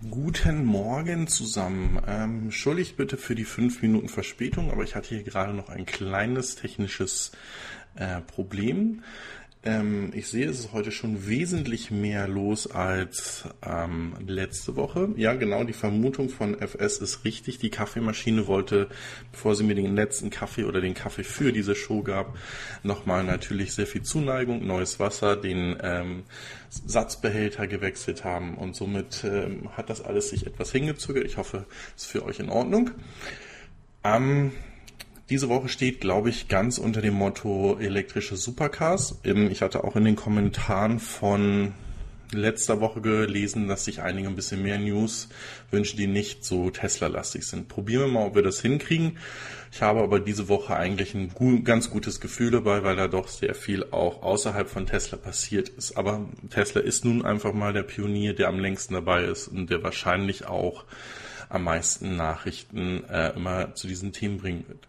Guten Morgen zusammen. Ähm, entschuldigt bitte für die fünf Minuten Verspätung, aber ich hatte hier gerade noch ein kleines technisches äh, Problem. Ähm, ich sehe, es ist heute schon wesentlich mehr los als ähm, letzte Woche. Ja, genau, die Vermutung von FS ist richtig. Die Kaffeemaschine wollte, bevor sie mir den letzten Kaffee oder den Kaffee für diese Show gab, nochmal natürlich sehr viel Zuneigung, neues Wasser, den ähm, Satzbehälter gewechselt haben und somit ähm, hat das alles sich etwas hingezögert. Ich hoffe, es ist für euch in Ordnung. Am diese Woche steht, glaube ich, ganz unter dem Motto elektrische Supercars. Ich hatte auch in den Kommentaren von letzter Woche gelesen, dass sich einige ein bisschen mehr News wünschen, die nicht so Tesla-lastig sind. Probieren wir mal, ob wir das hinkriegen. Ich habe aber diese Woche eigentlich ein ganz gutes Gefühl dabei, weil da doch sehr viel auch außerhalb von Tesla passiert ist. Aber Tesla ist nun einfach mal der Pionier, der am längsten dabei ist und der wahrscheinlich auch am meisten Nachrichten äh, immer zu diesen Themen bringen wird.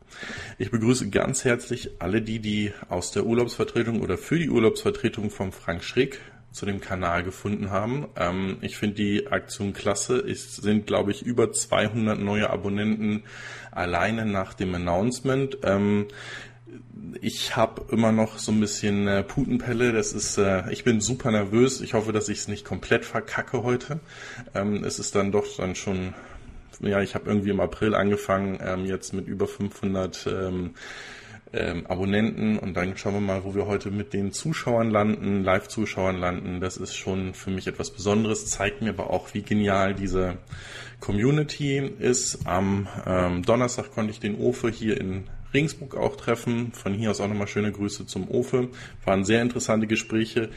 Ich begrüße ganz herzlich alle die, die aus der Urlaubsvertretung oder für die Urlaubsvertretung vom Frank Schrick zu dem Kanal gefunden haben. Ähm, ich finde die Aktion klasse. Es sind, glaube ich, über 200 neue Abonnenten alleine nach dem Announcement. Ähm, ich habe immer noch so ein bisschen äh, Putenpelle. Das ist, äh, ich bin super nervös. Ich hoffe, dass ich es nicht komplett verkacke heute. Ähm, es ist dann doch dann schon ja, ich habe irgendwie im April angefangen, ähm, jetzt mit über 500 ähm, ähm, Abonnenten und dann schauen wir mal, wo wir heute mit den Zuschauern landen, Live-Zuschauern landen. Das ist schon für mich etwas Besonderes, zeigt mir aber auch, wie genial diese Community ist. Am ähm, Donnerstag konnte ich den Ofe hier in Ringsburg auch treffen. Von hier aus auch nochmal schöne Grüße zum Ofe. Waren sehr interessante Gespräche.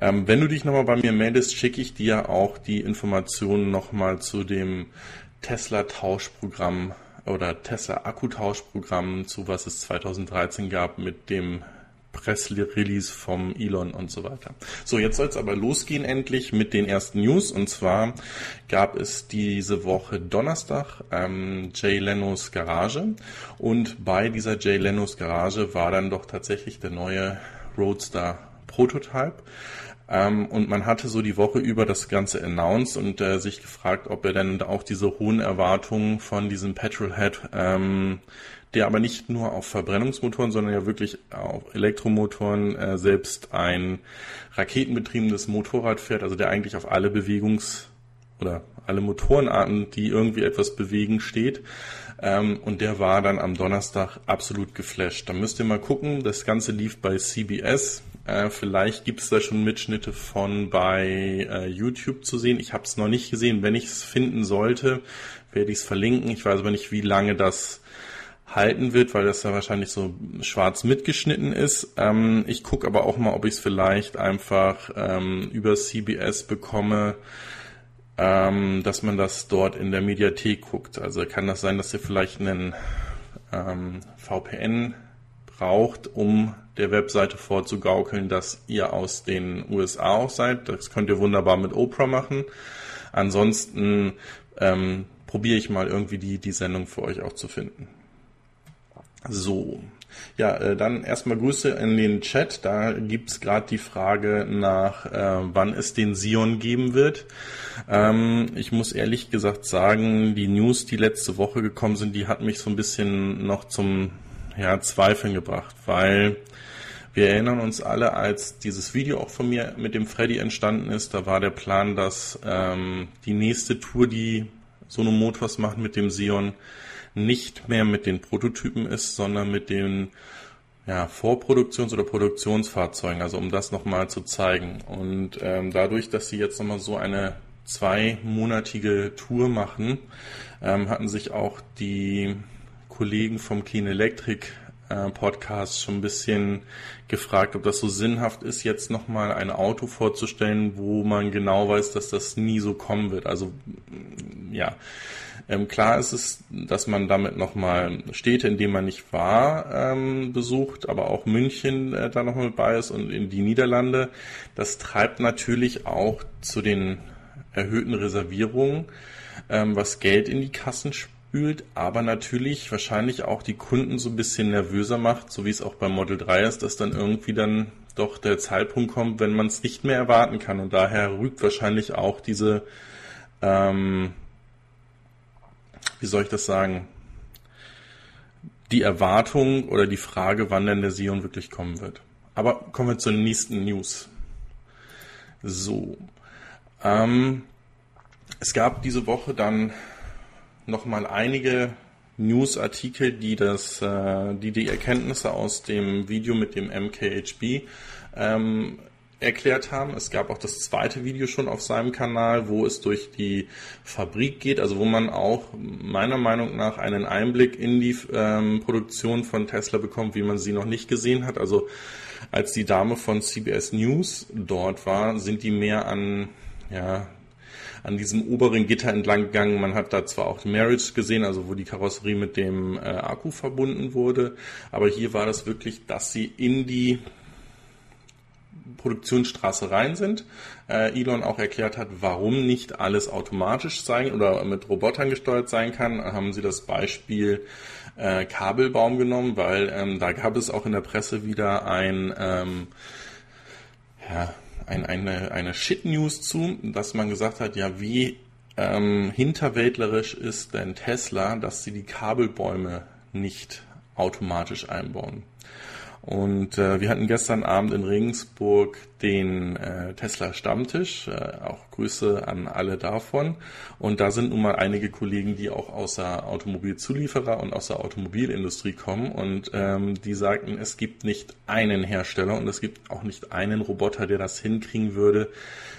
Ähm, wenn du dich nochmal bei mir meldest, schicke ich dir auch die Informationen nochmal zu dem Tesla-Tauschprogramm oder Tesla-Akkutauschprogramm zu was es 2013 gab mit dem Press-Release vom Elon und so weiter. So, jetzt soll es aber losgehen endlich mit den ersten News. Und zwar gab es diese Woche Donnerstag ähm, Jay Lenos Garage. Und bei dieser Jay Lenos Garage war dann doch tatsächlich der neue Roadster Prototype. Ähm, und man hatte so die Woche über das Ganze announced und äh, sich gefragt, ob er denn auch diese hohen Erwartungen von diesem Petrolhead, ähm, der aber nicht nur auf Verbrennungsmotoren, sondern ja wirklich auf Elektromotoren äh, selbst ein raketenbetriebenes Motorrad fährt, also der eigentlich auf alle Bewegungs- oder alle Motorenarten, die irgendwie etwas bewegen, steht. Ähm, und der war dann am Donnerstag absolut geflasht. Da müsst ihr mal gucken. Das Ganze lief bei CBS. Äh, vielleicht gibt es da schon Mitschnitte von bei äh, YouTube zu sehen. Ich habe es noch nicht gesehen. Wenn ich es finden sollte, werde ich es verlinken. Ich weiß aber nicht, wie lange das halten wird, weil das ja wahrscheinlich so schwarz mitgeschnitten ist. Ähm, ich gucke aber auch mal, ob ich es vielleicht einfach ähm, über CBS bekomme, ähm, dass man das dort in der Mediathek guckt. Also kann das sein, dass ihr vielleicht einen ähm, VPN braucht, um der Webseite vorzugaukeln, dass ihr aus den USA auch seid. Das könnt ihr wunderbar mit Oprah machen. Ansonsten ähm, probiere ich mal irgendwie die, die Sendung für euch auch zu finden. So, ja, äh, dann erstmal Grüße in den Chat. Da gibt's gerade die Frage nach, äh, wann es den Sion geben wird. Ähm, ich muss ehrlich gesagt sagen, die News, die letzte Woche gekommen sind, die hat mich so ein bisschen noch zum ja, Zweifeln gebracht, weil wir erinnern uns alle, als dieses Video auch von mir mit dem Freddy entstanden ist, da war der Plan, dass ähm, die nächste Tour, die Sono Motors macht mit dem Sion, nicht mehr mit den Prototypen ist, sondern mit den ja, Vorproduktions- oder Produktionsfahrzeugen, also um das nochmal zu zeigen. Und ähm, dadurch, dass sie jetzt nochmal so eine zweimonatige Tour machen, ähm, hatten sich auch die Kollegen vom Clean Electric äh, Podcast schon ein bisschen gefragt, ob das so sinnhaft ist, jetzt nochmal ein Auto vorzustellen, wo man genau weiß, dass das nie so kommen wird. Also ja, ähm, klar ist es, dass man damit nochmal Städte, in denen man nicht war, ähm, besucht, aber auch München äh, da nochmal bei ist und in die Niederlande. Das treibt natürlich auch zu den erhöhten Reservierungen, ähm, was Geld in die Kassen spielt spült, aber natürlich wahrscheinlich auch die Kunden so ein bisschen nervöser macht, so wie es auch beim Model 3 ist, dass dann irgendwie dann doch der Zeitpunkt kommt, wenn man es nicht mehr erwarten kann. Und daher rügt wahrscheinlich auch diese ähm, wie soll ich das sagen, die Erwartung oder die Frage, wann denn der Sion wirklich kommen wird. Aber kommen wir zur nächsten News. So. Ähm, es gab diese Woche dann nochmal einige Newsartikel, die das, äh, die die Erkenntnisse aus dem Video mit dem MKHB ähm, erklärt haben. Es gab auch das zweite Video schon auf seinem Kanal, wo es durch die Fabrik geht, also wo man auch meiner Meinung nach einen Einblick in die ähm, Produktion von Tesla bekommt, wie man sie noch nicht gesehen hat. Also als die Dame von CBS News dort war, sind die mehr an ja, an diesem oberen Gitter entlang gegangen. Man hat da zwar auch Marriage gesehen, also wo die Karosserie mit dem äh, Akku verbunden wurde, aber hier war das wirklich, dass sie in die Produktionsstraße rein sind. Äh, Elon auch erklärt hat, warum nicht alles automatisch sein oder mit Robotern gesteuert sein kann, haben sie das Beispiel äh, Kabelbaum genommen, weil ähm, da gab es auch in der Presse wieder ein, ähm, ja, ein, eine, eine Shit-News zu, dass man gesagt hat, ja, wie ähm, hinterwäldlerisch ist denn Tesla, dass sie die Kabelbäume nicht automatisch einbauen. Und äh, wir hatten gestern Abend in Regensburg den äh, Tesla Stammtisch, äh, auch Grüße an alle davon. Und da sind nun mal einige Kollegen, die auch aus der Automobilzulieferer und aus der Automobilindustrie kommen. Und ähm, die sagten, es gibt nicht einen Hersteller und es gibt auch nicht einen Roboter, der das hinkriegen würde,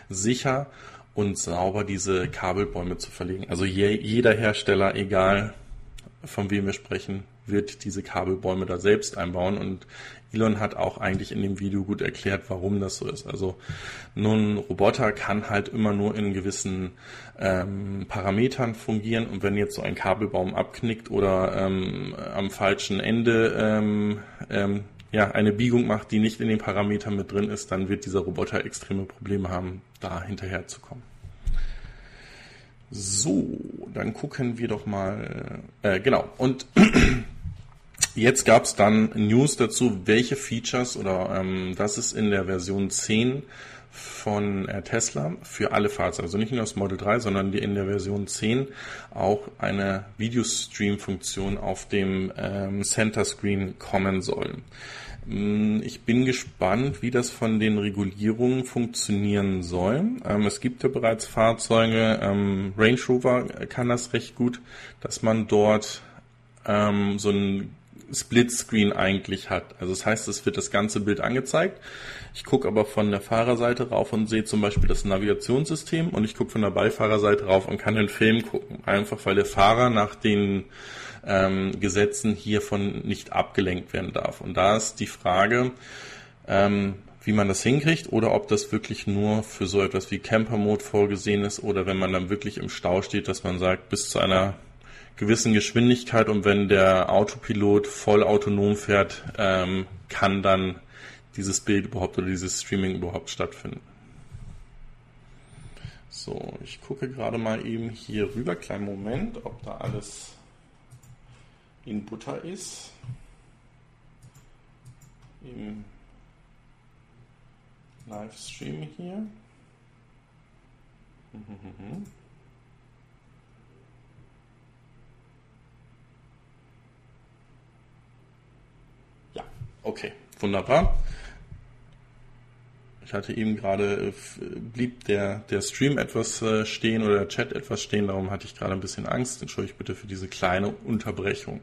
sicher und sauber diese Kabelbäume zu verlegen. Also je, jeder Hersteller, egal von wem wir sprechen, wird diese Kabelbäume da selbst einbauen. Und Elon hat auch eigentlich in dem Video gut erklärt, warum das so ist. Also nun Roboter kann halt immer nur in gewissen ähm, Parametern fungieren und wenn jetzt so ein Kabelbaum abknickt oder ähm, am falschen Ende ähm, ähm, ja, eine Biegung macht, die nicht in den Parametern mit drin ist, dann wird dieser Roboter extreme Probleme haben, da hinterherzukommen. So, dann gucken wir doch mal. Äh, genau. Und Jetzt gab es dann News dazu, welche Features oder ähm, das ist in der Version 10 von äh, Tesla für alle Fahrzeuge, also nicht nur das Model 3, sondern in der Version 10 auch eine Videostream-Funktion auf dem ähm, Center Screen kommen soll. Mm, ich bin gespannt, wie das von den Regulierungen funktionieren soll. Ähm, es gibt ja bereits Fahrzeuge, ähm, Range Rover kann das recht gut, dass man dort ähm, so ein Splitscreen eigentlich hat. Also das heißt, es wird das ganze Bild angezeigt. Ich gucke aber von der Fahrerseite rauf und sehe zum Beispiel das Navigationssystem und ich gucke von der Beifahrerseite rauf und kann den Film gucken. Einfach weil der Fahrer nach den ähm, Gesetzen hiervon nicht abgelenkt werden darf. Und da ist die Frage, ähm, wie man das hinkriegt oder ob das wirklich nur für so etwas wie Camper Mode vorgesehen ist oder wenn man dann wirklich im Stau steht, dass man sagt, bis zu einer gewissen Geschwindigkeit und wenn der Autopilot voll autonom fährt, ähm, kann dann dieses Bild überhaupt oder dieses Streaming überhaupt stattfinden. So, ich gucke gerade mal eben hier rüber, kleinen Moment, ob da alles in Butter ist. Im Livestream hier. Mhm. Okay, wunderbar. Ich hatte eben gerade, äh, blieb der, der Stream etwas äh, stehen oder der Chat etwas stehen, darum hatte ich gerade ein bisschen Angst. Entschuldige bitte für diese kleine Unterbrechung.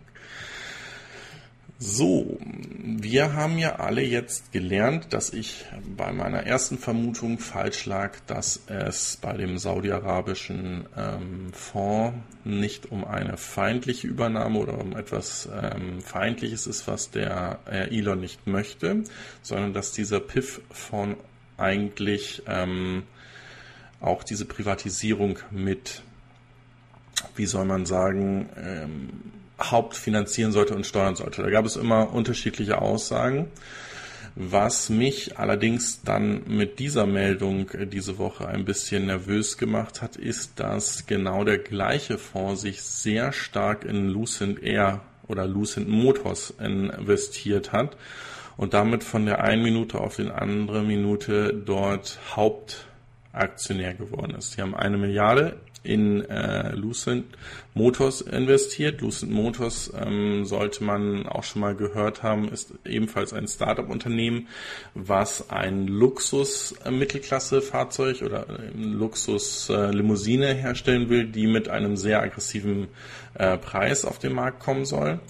So, wir haben ja alle jetzt gelernt, dass ich bei meiner ersten Vermutung falsch lag, dass es bei dem saudi-arabischen ähm, Fonds nicht um eine feindliche Übernahme oder um etwas ähm, Feindliches ist, was der äh, Elon nicht möchte, sondern dass dieser PIF-Fonds eigentlich ähm, auch diese Privatisierung mit, wie soll man sagen, ähm, hauptfinanzieren sollte und steuern sollte. Da gab es immer unterschiedliche Aussagen. Was mich allerdings dann mit dieser Meldung diese Woche ein bisschen nervös gemacht hat, ist, dass genau der gleiche Fonds sich sehr stark in Lucent Air oder Lucent Motors investiert hat und damit von der einen Minute auf den andere Minute dort Haupt Aktionär geworden ist. Sie haben eine Milliarde in äh, Lucent Motors investiert. Lucent Motors ähm, sollte man auch schon mal gehört haben, ist ebenfalls ein Startup-Unternehmen, was ein Luxus-Mittelklasse-Fahrzeug oder Luxus-Limousine herstellen will, die mit einem sehr aggressiven äh, Preis auf den Markt kommen soll.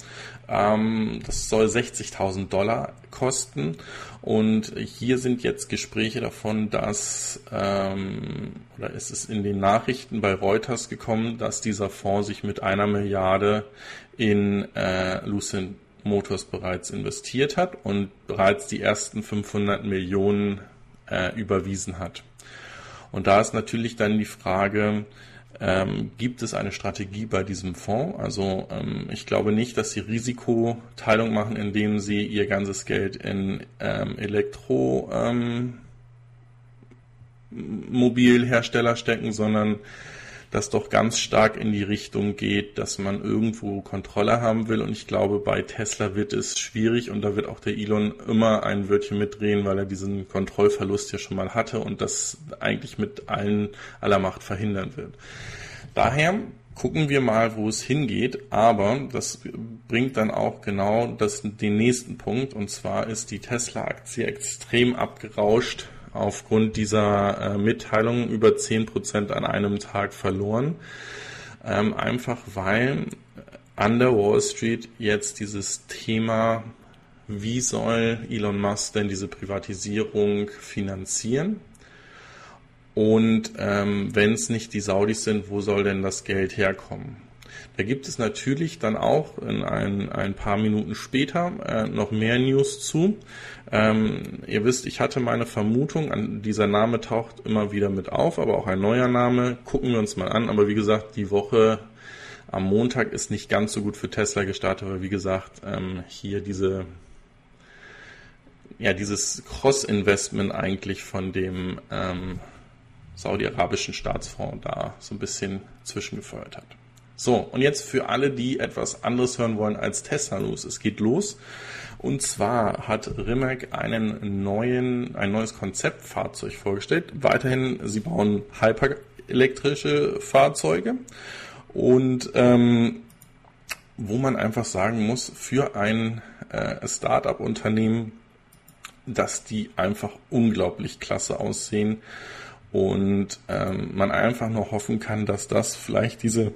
Ähm, das soll 60.000 Dollar kosten. Und hier sind jetzt Gespräche davon, dass, ähm, oder ist es in den Nachrichten bei Reuters gekommen, dass dieser Fonds sich mit einer Milliarde in äh, Lucent Motors bereits investiert hat und bereits die ersten 500 Millionen äh, überwiesen hat. Und da ist natürlich dann die Frage, ähm, gibt es eine Strategie bei diesem Fonds? Also ähm, ich glaube nicht, dass sie Risikoteilung machen, indem sie ihr ganzes Geld in ähm, Elektromobilhersteller ähm, stecken, sondern das doch ganz stark in die Richtung geht, dass man irgendwo Kontrolle haben will. Und ich glaube, bei Tesla wird es schwierig und da wird auch der Elon immer ein Wörtchen mitdrehen, weil er diesen Kontrollverlust ja schon mal hatte und das eigentlich mit allen aller Macht verhindern wird. Daher gucken wir mal, wo es hingeht, aber das bringt dann auch genau das, den nächsten Punkt und zwar ist die Tesla-Aktie extrem abgerauscht aufgrund dieser äh, Mitteilung über 10% an einem Tag verloren. Ähm, einfach weil an der Wall Street jetzt dieses Thema, wie soll Elon Musk denn diese Privatisierung finanzieren? Und ähm, wenn es nicht die Saudis sind, wo soll denn das Geld herkommen? Da gibt es natürlich dann auch in ein, ein paar Minuten später äh, noch mehr News zu. Ähm, ihr wisst, ich hatte meine Vermutung, an dieser Name taucht immer wieder mit auf, aber auch ein neuer Name. Gucken wir uns mal an. Aber wie gesagt, die Woche am Montag ist nicht ganz so gut für Tesla gestartet, weil wie gesagt, ähm, hier diese ja, dieses Cross-Investment eigentlich von dem ähm, saudi-arabischen Staatsfonds da so ein bisschen zwischengefeuert hat. So, und jetzt für alle, die etwas anderes hören wollen als Tesla News. Es geht los. Und zwar hat Rimac einen neuen, ein neues Konzeptfahrzeug vorgestellt. Weiterhin, sie bauen hyperelektrische Fahrzeuge. Und ähm, wo man einfach sagen muss, für ein äh, Startup-Unternehmen, dass die einfach unglaublich klasse aussehen und ähm, man einfach nur hoffen kann, dass das vielleicht diese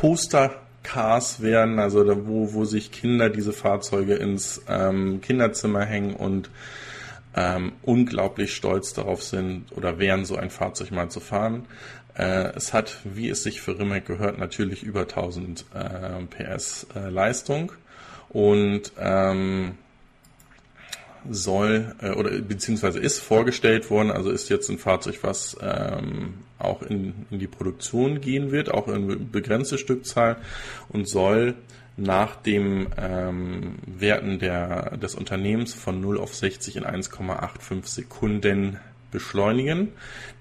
Postercars werden, also da, wo, wo sich Kinder diese Fahrzeuge ins ähm, Kinderzimmer hängen und ähm, unglaublich stolz darauf sind oder wären, so ein Fahrzeug mal zu fahren. Äh, es hat, wie es sich für Rimac gehört, natürlich über 1000 äh, PS äh, Leistung und ähm, soll äh, oder beziehungsweise ist vorgestellt worden, also ist jetzt ein Fahrzeug, was ähm, auch in, in die Produktion gehen wird, auch in begrenzte Stückzahl und soll nach dem ähm, Werten der, des Unternehmens von 0 auf 60 in 1,85 Sekunden beschleunigen.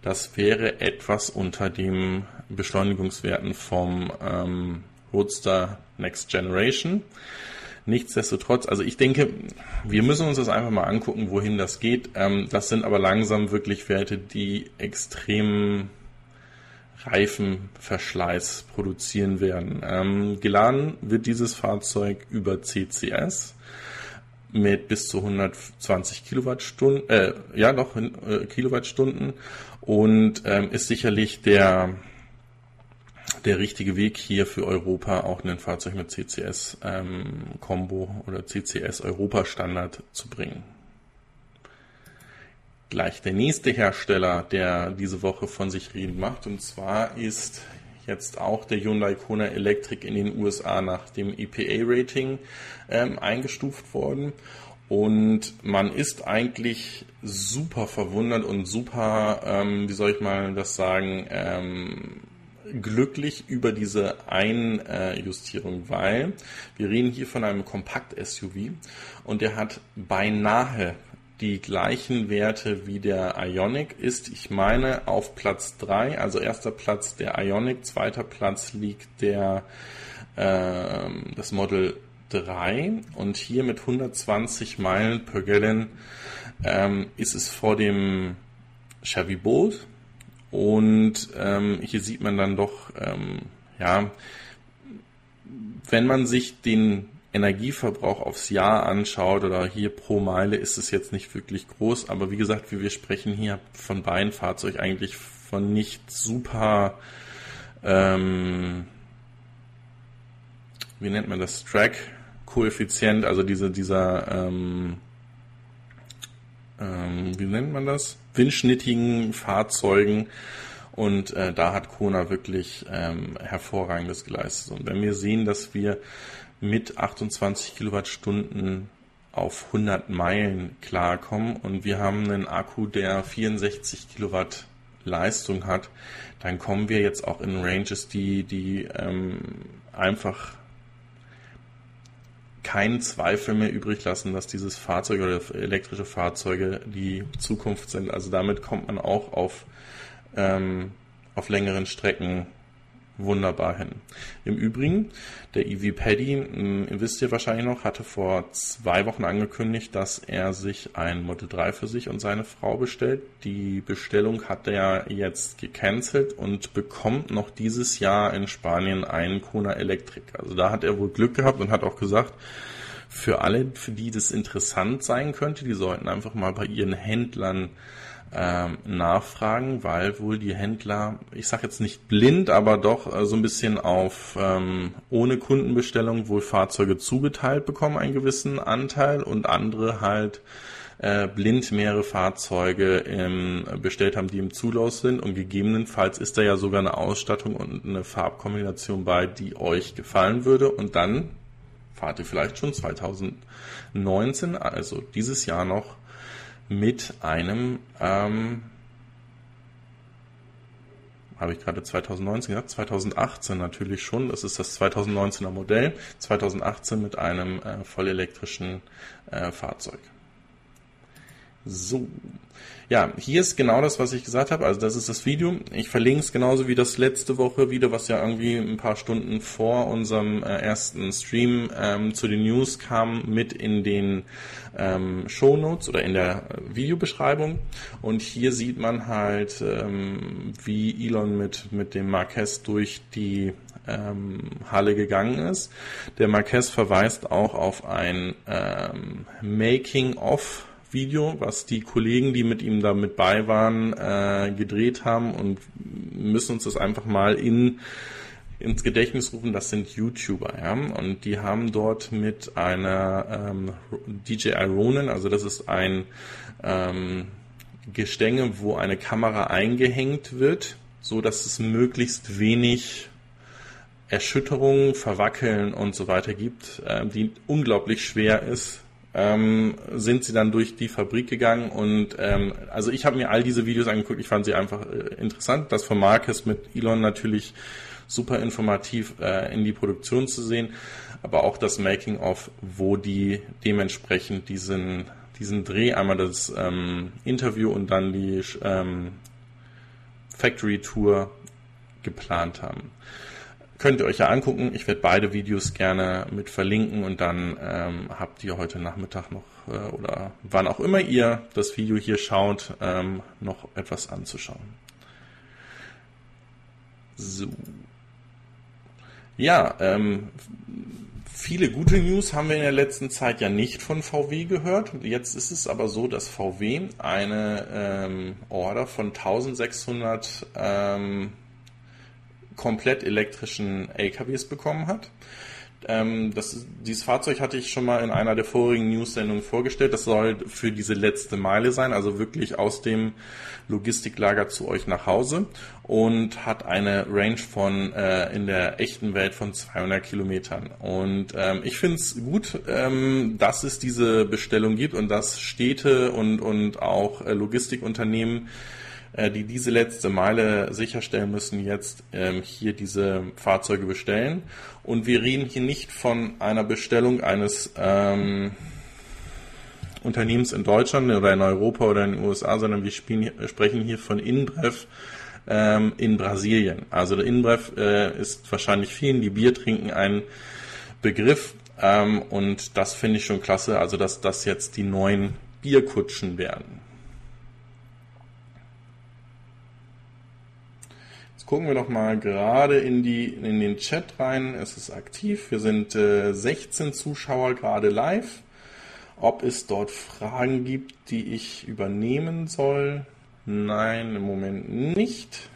Das wäre etwas unter dem Beschleunigungswerten vom ähm, Roadster Next Generation. Nichtsdestotrotz, also ich denke, wir müssen uns das einfach mal angucken, wohin das geht. Ähm, das sind aber langsam wirklich Werte, die extrem Reifenverschleiß produzieren werden. Ähm, geladen wird dieses Fahrzeug über CCS mit bis zu 120 Kilowattstunden, äh, ja doch äh, Kilowattstunden und ähm, ist sicherlich der der richtige Weg hier für Europa auch ein Fahrzeug mit CCS ähm, Combo oder CCS Europa Standard zu bringen. Gleich der nächste Hersteller, der diese Woche von sich reden macht, und zwar ist jetzt auch der Hyundai Kona Electric in den USA nach dem EPA-Rating ähm, eingestuft worden. Und man ist eigentlich super verwundert und super, ähm, wie soll ich mal das sagen, ähm, glücklich über diese Einjustierung, weil wir reden hier von einem Kompakt-SUV und der hat beinahe die gleichen Werte wie der Ionic ist, ich meine, auf Platz 3, also erster Platz der Ionic, zweiter Platz liegt der äh, das Model 3 und hier mit 120 Meilen per Gallon ähm, ist es vor dem Chevy Bolt. Und ähm, hier sieht man dann doch, ähm, ja, wenn man sich den Energieverbrauch aufs Jahr anschaut oder hier pro Meile ist es jetzt nicht wirklich groß, aber wie gesagt, wir sprechen hier von beiden Fahrzeugen eigentlich von nicht super, ähm, wie nennt man das, Track-Koeffizient, also diese, dieser, ähm, ähm, wie nennt man das, windschnittigen Fahrzeugen. Und äh, da hat Kona wirklich ähm, hervorragendes geleistet. Und wenn wir sehen, dass wir mit 28 Kilowattstunden auf 100 Meilen klarkommen und wir haben einen Akku, der 64 Kilowatt Leistung hat, dann kommen wir jetzt auch in Ranges, die, die ähm, einfach keinen Zweifel mehr übrig lassen, dass dieses Fahrzeug oder elektrische Fahrzeuge die Zukunft sind. Also damit kommt man auch auf, ähm, auf längeren Strecken wunderbar hin. Im Übrigen, der EV Paddy, hm, wisst ihr wahrscheinlich noch, hatte vor zwei Wochen angekündigt, dass er sich ein Model 3 für sich und seine Frau bestellt. Die Bestellung hat er jetzt gecancelt und bekommt noch dieses Jahr in Spanien einen Kona Electric. Also da hat er wohl Glück gehabt und hat auch gesagt, für alle, für die das interessant sein könnte, die sollten einfach mal bei ihren Händlern ähm, nachfragen, weil wohl die Händler, ich sage jetzt nicht blind, aber doch äh, so ein bisschen auf ähm, ohne Kundenbestellung wohl Fahrzeuge zugeteilt bekommen, einen gewissen Anteil und andere halt äh, blind mehrere Fahrzeuge ähm, bestellt haben, die im Zulauf sind und gegebenenfalls ist da ja sogar eine Ausstattung und eine Farbkombination bei, die euch gefallen würde und dann fahrt ihr vielleicht schon 2019, also dieses Jahr noch mit einem, ähm, habe ich gerade 2019 gesagt, 2018 natürlich schon, das ist das 2019er Modell, 2018 mit einem äh, vollelektrischen äh, Fahrzeug. So. Ja, hier ist genau das, was ich gesagt habe. Also das ist das Video. Ich verlinke es genauso wie das letzte Woche Video, was ja irgendwie ein paar Stunden vor unserem äh, ersten Stream ähm, zu den News kam, mit in den ähm, Show Notes oder in der Videobeschreibung. Und hier sieht man halt, ähm, wie Elon mit, mit dem Marquez durch die ähm, Halle gegangen ist. Der Marquez verweist auch auf ein ähm, Making-of Video, was die Kollegen, die mit ihm da mit bei waren, äh, gedreht haben und müssen uns das einfach mal in ins Gedächtnis rufen, das sind YouTuber, ja, und die haben dort mit einer ähm, DJI Ronin, also das ist ein ähm, Gestänge, wo eine Kamera eingehängt wird, so dass es möglichst wenig Erschütterungen, Verwackeln und so weiter gibt, äh, die unglaublich schwer ist ähm, sind sie dann durch die Fabrik gegangen und ähm, also ich habe mir all diese Videos angeguckt, ich fand sie einfach äh, interessant. Das von Marcus mit Elon natürlich super informativ äh, in die Produktion zu sehen, aber auch das Making of, wo die dementsprechend diesen diesen Dreh, einmal das ähm, Interview und dann die ähm, Factory Tour geplant haben. Könnt ihr euch ja angucken. Ich werde beide Videos gerne mit verlinken und dann ähm, habt ihr heute Nachmittag noch äh, oder wann auch immer ihr das Video hier schaut, ähm, noch etwas anzuschauen. So. Ja, ähm, viele gute News haben wir in der letzten Zeit ja nicht von VW gehört. Jetzt ist es aber so, dass VW eine ähm, Order von 1600 ähm, komplett elektrischen LKWs bekommen hat. Ähm, das, dieses Fahrzeug hatte ich schon mal in einer der vorigen News-Sendungen vorgestellt. Das soll für diese letzte Meile sein, also wirklich aus dem Logistiklager zu euch nach Hause und hat eine Range von äh, in der echten Welt von 200 Kilometern. Und ähm, ich finde es gut, ähm, dass es diese Bestellung gibt und dass Städte und, und auch äh, Logistikunternehmen äh, die diese letzte Meile sicherstellen müssen, jetzt ähm, hier diese Fahrzeuge bestellen. Und wir reden hier nicht von einer Bestellung eines ähm, Unternehmens in Deutschland oder in Europa oder in den USA, sondern wir spielen, sprechen hier von InBrev ähm, in Brasilien. Also der InBrev äh, ist wahrscheinlich vielen, die Bier trinken, ein Begriff. Ähm, und das finde ich schon klasse, also dass das jetzt die neuen Bierkutschen werden. Gucken wir doch mal gerade in, die, in den Chat rein. Es ist aktiv. Wir sind äh, 16 Zuschauer gerade live. Ob es dort Fragen gibt, die ich übernehmen soll? Nein, im Moment nicht.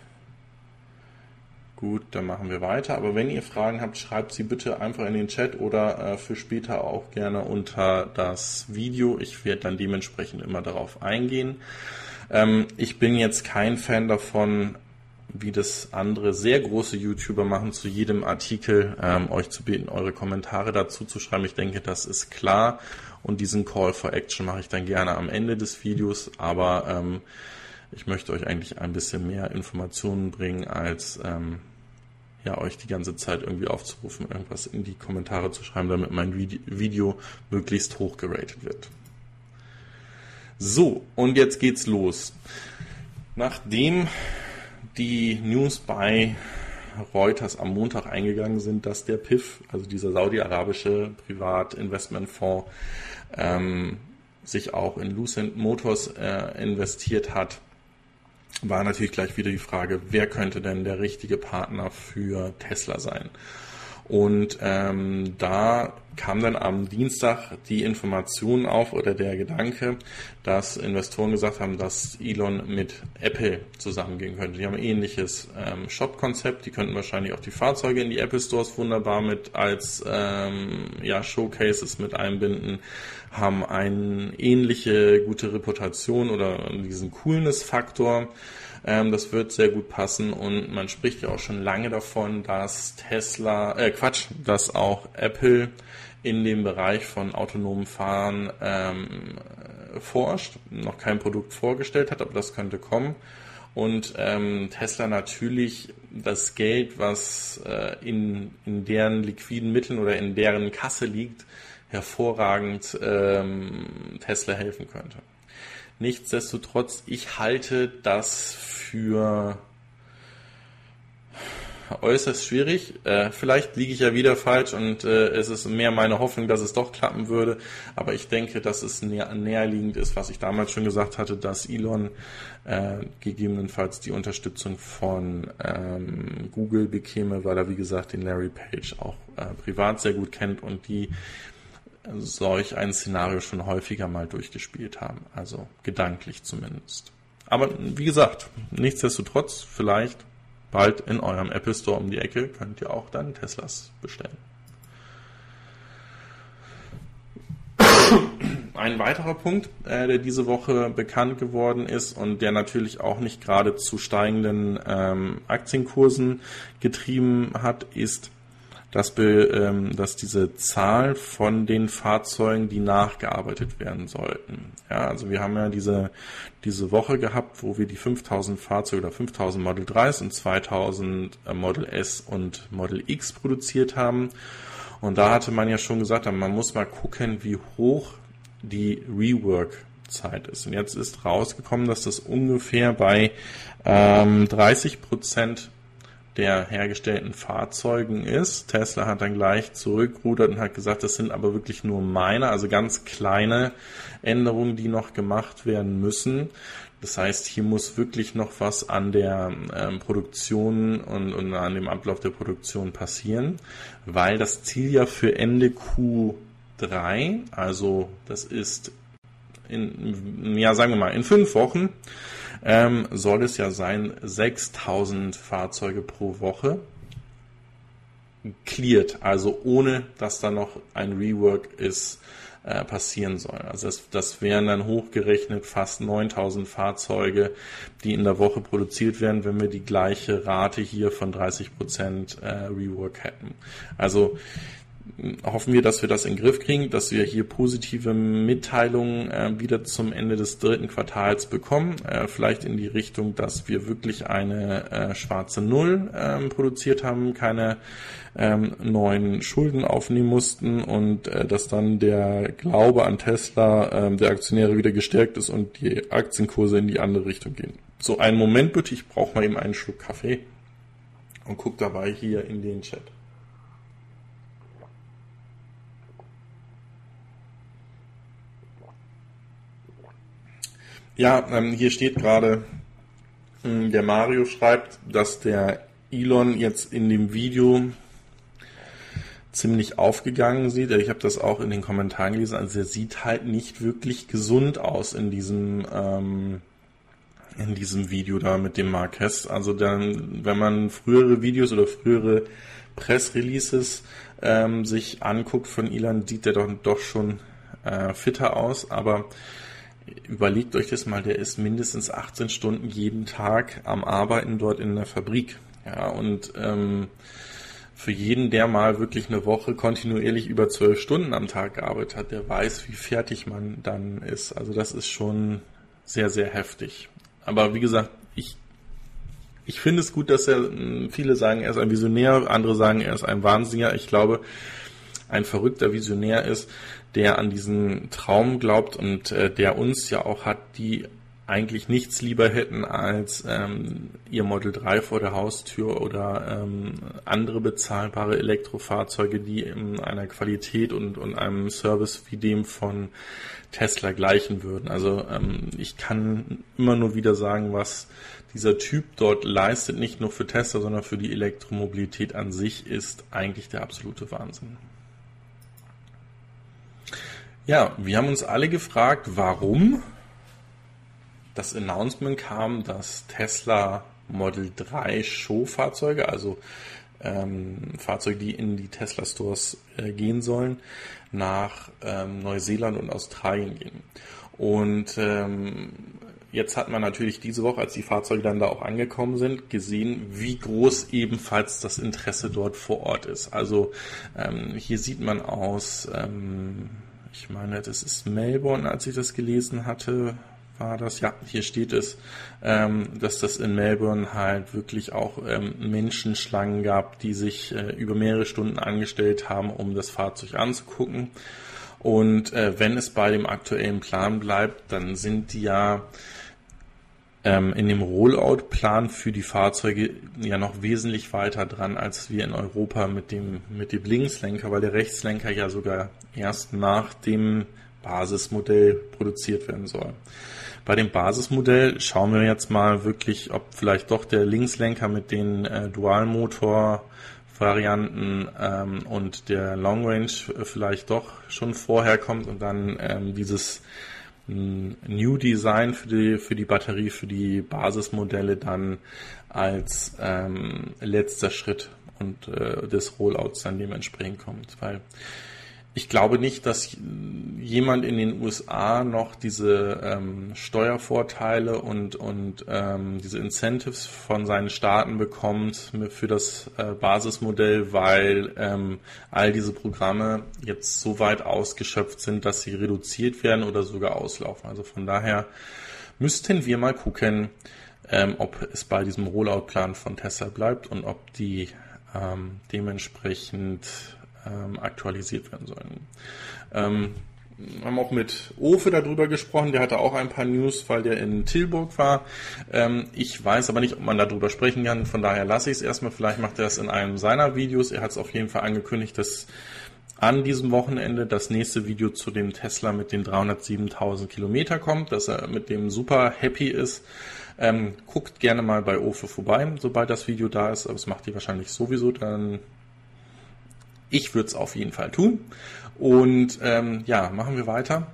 Gut, dann machen wir weiter. Aber wenn ihr Fragen habt, schreibt sie bitte einfach in den Chat oder äh, für später auch gerne unter das Video. Ich werde dann dementsprechend immer darauf eingehen. Ähm, ich bin jetzt kein Fan davon, wie das andere sehr große YouTuber machen, zu jedem Artikel ähm, euch zu beten, eure Kommentare dazu zu schreiben. Ich denke, das ist klar. Und diesen Call for Action mache ich dann gerne am Ende des Videos. Aber ähm, ich möchte euch eigentlich ein bisschen mehr Informationen bringen, als ähm, ja, euch die ganze Zeit irgendwie aufzurufen, irgendwas in die Kommentare zu schreiben, damit mein Video möglichst hoch geratet wird. So, und jetzt geht's los. Nachdem die News bei Reuters am Montag eingegangen sind, dass der PIF, also dieser saudi-arabische Privatinvestmentfonds, ähm, sich auch in Lucent Motors äh, investiert hat, war natürlich gleich wieder die Frage, wer könnte denn der richtige Partner für Tesla sein? Und ähm, da kam dann am Dienstag die Information auf oder der Gedanke, dass Investoren gesagt haben, dass Elon mit Apple zusammengehen könnte. Die haben ein ähnliches ähm, Shop-Konzept, die könnten wahrscheinlich auch die Fahrzeuge in die Apple Stores wunderbar mit als ähm, ja, Showcases mit einbinden, haben eine ähnliche gute Reputation oder diesen Coolness-Faktor. Ähm, das wird sehr gut passen und man spricht ja auch schon lange davon, dass Tesla, äh Quatsch, dass auch Apple in dem Bereich von autonomen Fahren ähm, forscht, noch kein Produkt vorgestellt hat, aber das könnte kommen. Und ähm, Tesla natürlich das Geld, was äh, in, in deren liquiden Mitteln oder in deren Kasse liegt, hervorragend ähm, Tesla helfen könnte. Nichtsdestotrotz, ich halte das für äußerst schwierig. Äh, vielleicht liege ich ja wieder falsch und äh, es ist mehr meine Hoffnung, dass es doch klappen würde. Aber ich denke, dass es näher, näherliegend ist, was ich damals schon gesagt hatte, dass Elon äh, gegebenenfalls die Unterstützung von ähm, Google bekäme, weil er, wie gesagt, den Larry Page auch äh, privat sehr gut kennt und die solch ein Szenario schon häufiger mal durchgespielt haben. Also gedanklich zumindest. Aber wie gesagt, nichtsdestotrotz, vielleicht bald in eurem Apple Store um die Ecke könnt ihr auch dann Teslas bestellen. Ein weiterer Punkt, äh, der diese Woche bekannt geworden ist und der natürlich auch nicht gerade zu steigenden ähm, Aktienkursen getrieben hat, ist dass, be, ähm, dass diese Zahl von den Fahrzeugen, die nachgearbeitet werden sollten. Ja, also wir haben ja diese, diese Woche gehabt, wo wir die 5000 Fahrzeuge oder 5000 Model 3s und 2000 äh, Model S und Model X produziert haben. Und da hatte man ja schon gesagt, man muss mal gucken, wie hoch die Rework Zeit ist. Und jetzt ist rausgekommen, dass das ungefähr bei ähm, 30 Prozent der hergestellten Fahrzeugen ist. Tesla hat dann gleich zurückrudert und hat gesagt, das sind aber wirklich nur meine, also ganz kleine Änderungen, die noch gemacht werden müssen. Das heißt, hier muss wirklich noch was an der ähm, Produktion und, und an dem Ablauf der Produktion passieren, weil das Ziel ja für Ende Q3, also das ist in, ja, sagen wir mal, in fünf Wochen, ähm, soll es ja sein 6000 Fahrzeuge pro Woche cleared, also ohne dass da noch ein Rework ist äh, passieren soll. Also das, das wären dann hochgerechnet fast 9000 Fahrzeuge, die in der Woche produziert werden, wenn wir die gleiche Rate hier von 30% äh, Rework hätten. Also hoffen wir, dass wir das in den Griff kriegen, dass wir hier positive Mitteilungen äh, wieder zum Ende des dritten Quartals bekommen. Äh, vielleicht in die Richtung, dass wir wirklich eine äh, schwarze Null ähm, produziert haben, keine ähm, neuen Schulden aufnehmen mussten und äh, dass dann der Glaube an Tesla ähm, der Aktionäre wieder gestärkt ist und die Aktienkurse in die andere Richtung gehen. So, einen Moment bitte, ich brauche mal eben einen Schluck Kaffee und guck dabei hier in den Chat. Ja, ähm, hier steht gerade, Mm, der Mario schreibt, dass der Elon jetzt in dem Video ziemlich aufgegangen sieht. Ich habe das auch in den Kommentaren gelesen. Also er sieht halt nicht wirklich gesund aus in diesem ähm, in diesem Video da mit dem Marquez. Also dann, wenn man frühere Videos oder frühere Pressreleases ähm, sich anguckt von Elon, sieht der doch, doch schon äh, fitter aus. Aber überlegt euch das mal, der ist mindestens 18 Stunden jeden Tag am Arbeiten dort in der Fabrik. Ja, und ähm, für jeden, der mal wirklich eine Woche kontinuierlich über zwölf Stunden am Tag gearbeitet hat, der weiß, wie fertig man dann ist. Also das ist schon sehr, sehr heftig. Aber wie gesagt, ich, ich finde es gut, dass er, viele sagen, er ist ein Visionär, andere sagen, er ist ein Wahnsinniger. Ich glaube, ein verrückter Visionär ist, der an diesen Traum glaubt und äh, der uns ja auch hat, die eigentlich nichts lieber hätten als ähm, ihr Model 3 vor der Haustür oder ähm, andere bezahlbare Elektrofahrzeuge, die in einer Qualität und, und einem Service wie dem von Tesla gleichen würden. Also ähm, ich kann immer nur wieder sagen, was dieser Typ dort leistet, nicht nur für Tesla, sondern für die Elektromobilität an sich, ist eigentlich der absolute Wahnsinn. Ja, wir haben uns alle gefragt, warum das Announcement kam, dass Tesla Model 3 Showfahrzeuge, also ähm, Fahrzeuge, die in die Tesla Stores äh, gehen sollen, nach ähm, Neuseeland und Australien gehen. Und ähm, jetzt hat man natürlich diese Woche, als die Fahrzeuge dann da auch angekommen sind, gesehen, wie groß ebenfalls das Interesse dort vor Ort ist. Also ähm, hier sieht man aus, ähm, ich meine, das ist Melbourne, als ich das gelesen hatte, war das, ja, hier steht es, ähm, dass das in Melbourne halt wirklich auch ähm, Menschenschlangen gab, die sich äh, über mehrere Stunden angestellt haben, um das Fahrzeug anzugucken. Und äh, wenn es bei dem aktuellen Plan bleibt, dann sind die ja ähm, in dem Rollout-Plan für die Fahrzeuge ja noch wesentlich weiter dran, als wir in Europa mit dem, mit dem Linkslenker, weil der Rechtslenker ja sogar erst nach dem Basismodell produziert werden soll. Bei dem Basismodell schauen wir jetzt mal wirklich, ob vielleicht doch der Linkslenker mit den äh, Dualmotor Varianten ähm, und der Long Range vielleicht doch schon vorher kommt und dann ähm, dieses ähm, New Design für die für die Batterie für die Basismodelle dann als ähm, letzter Schritt und äh, des Rollouts dann dementsprechend kommt, weil ich glaube nicht, dass jemand in den USA noch diese ähm, Steuervorteile und, und ähm, diese Incentives von seinen Staaten bekommt für das äh, Basismodell, weil ähm, all diese Programme jetzt so weit ausgeschöpft sind, dass sie reduziert werden oder sogar auslaufen. Also von daher müssten wir mal gucken, ähm, ob es bei diesem Rollout-Plan von Tesla bleibt und ob die ähm, dementsprechend ähm, aktualisiert werden sollen. Ähm, haben auch mit Ofe darüber gesprochen, der hatte auch ein paar News, weil der in Tilburg war. Ähm, ich weiß aber nicht, ob man darüber sprechen kann, von daher lasse ich es erstmal. Vielleicht macht er es in einem seiner Videos. Er hat es auf jeden Fall angekündigt, dass an diesem Wochenende das nächste Video zu dem Tesla mit den 307.000 Kilometer kommt, dass er mit dem super happy ist. Ähm, guckt gerne mal bei Ofe vorbei, sobald das Video da ist, aber das macht ihr wahrscheinlich sowieso, dann ich würde es auf jeden Fall tun. Und ähm, ja, machen wir weiter.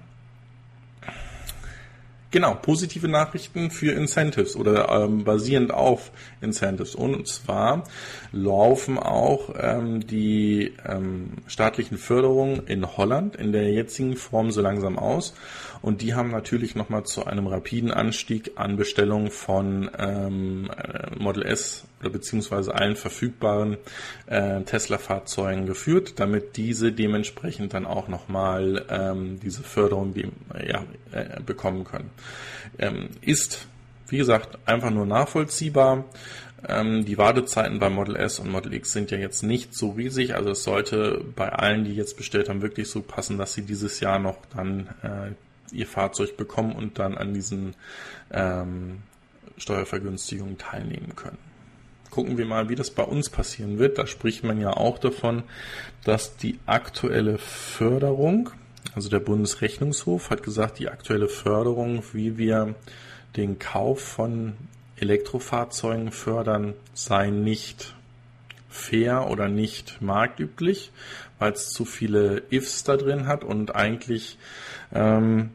Genau, positive Nachrichten für Incentives oder ähm, basierend auf Incentives. Und zwar laufen auch ähm, die ähm, staatlichen Förderungen in Holland in der jetzigen Form so langsam aus. Und die haben natürlich nochmal zu einem rapiden Anstieg an Bestellungen von ähm, äh, Model S oder beziehungsweise allen verfügbaren äh, Tesla-Fahrzeugen geführt, damit diese dementsprechend dann auch nochmal ähm, diese Förderung die, ja, äh, bekommen können. Ähm, ist, wie gesagt, einfach nur nachvollziehbar. Ähm, die Wartezeiten bei Model S und Model X sind ja jetzt nicht so riesig, also es sollte bei allen, die jetzt bestellt haben, wirklich so passen, dass sie dieses Jahr noch dann äh, ihr Fahrzeug bekommen und dann an diesen ähm, Steuervergünstigungen teilnehmen können. Gucken wir mal, wie das bei uns passieren wird. Da spricht man ja auch davon, dass die aktuelle Förderung, also der Bundesrechnungshof hat gesagt, die aktuelle Förderung, wie wir den Kauf von Elektrofahrzeugen fördern, sei nicht fair oder nicht marktüblich, weil es zu viele Ifs da drin hat und eigentlich ähm,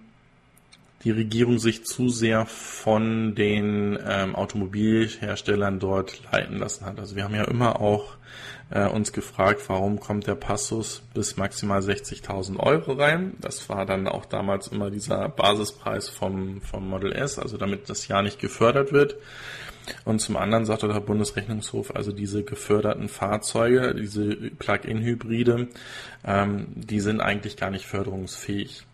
die Regierung sich zu sehr von den ähm, Automobilherstellern dort leiten lassen hat. Also wir haben ja immer auch äh, uns gefragt, warum kommt der Passus bis maximal 60.000 Euro rein. Das war dann auch damals immer dieser Basispreis vom, vom Model S, also damit das Jahr nicht gefördert wird. Und zum anderen sagte der Bundesrechnungshof, also diese geförderten Fahrzeuge, diese Plug-in-Hybride, ähm, die sind eigentlich gar nicht förderungsfähig.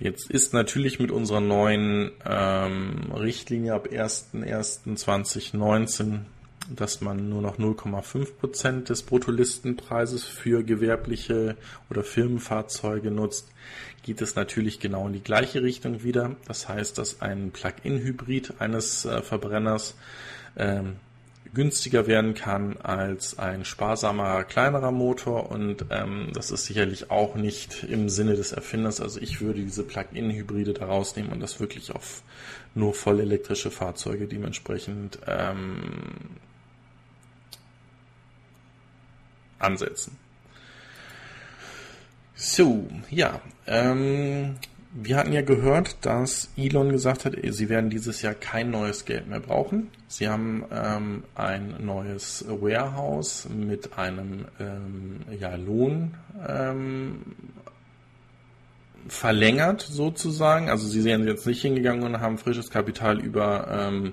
Jetzt ist natürlich mit unserer neuen ähm, Richtlinie ab 01.01.2019, dass man nur noch 0,5 Prozent des Bruttolistenpreises für gewerbliche oder Firmenfahrzeuge nutzt, geht es natürlich genau in die gleiche Richtung wieder. Das heißt, dass ein Plug-in-Hybrid eines äh, Verbrenners ähm, günstiger werden kann als ein sparsamer kleinerer Motor und ähm, das ist sicherlich auch nicht im Sinne des Erfinders. Also ich würde diese Plug-in-Hybride da rausnehmen und das wirklich auf nur voll elektrische Fahrzeuge dementsprechend ähm, ansetzen. So, ja, ähm, wir hatten ja gehört, dass Elon gesagt hat, sie werden dieses Jahr kein neues Geld mehr brauchen. Sie haben ähm, ein neues Warehouse mit einem ähm, ja, Lohn ähm, verlängert sozusagen. Also sie sind jetzt nicht hingegangen und haben frisches Kapital über ähm,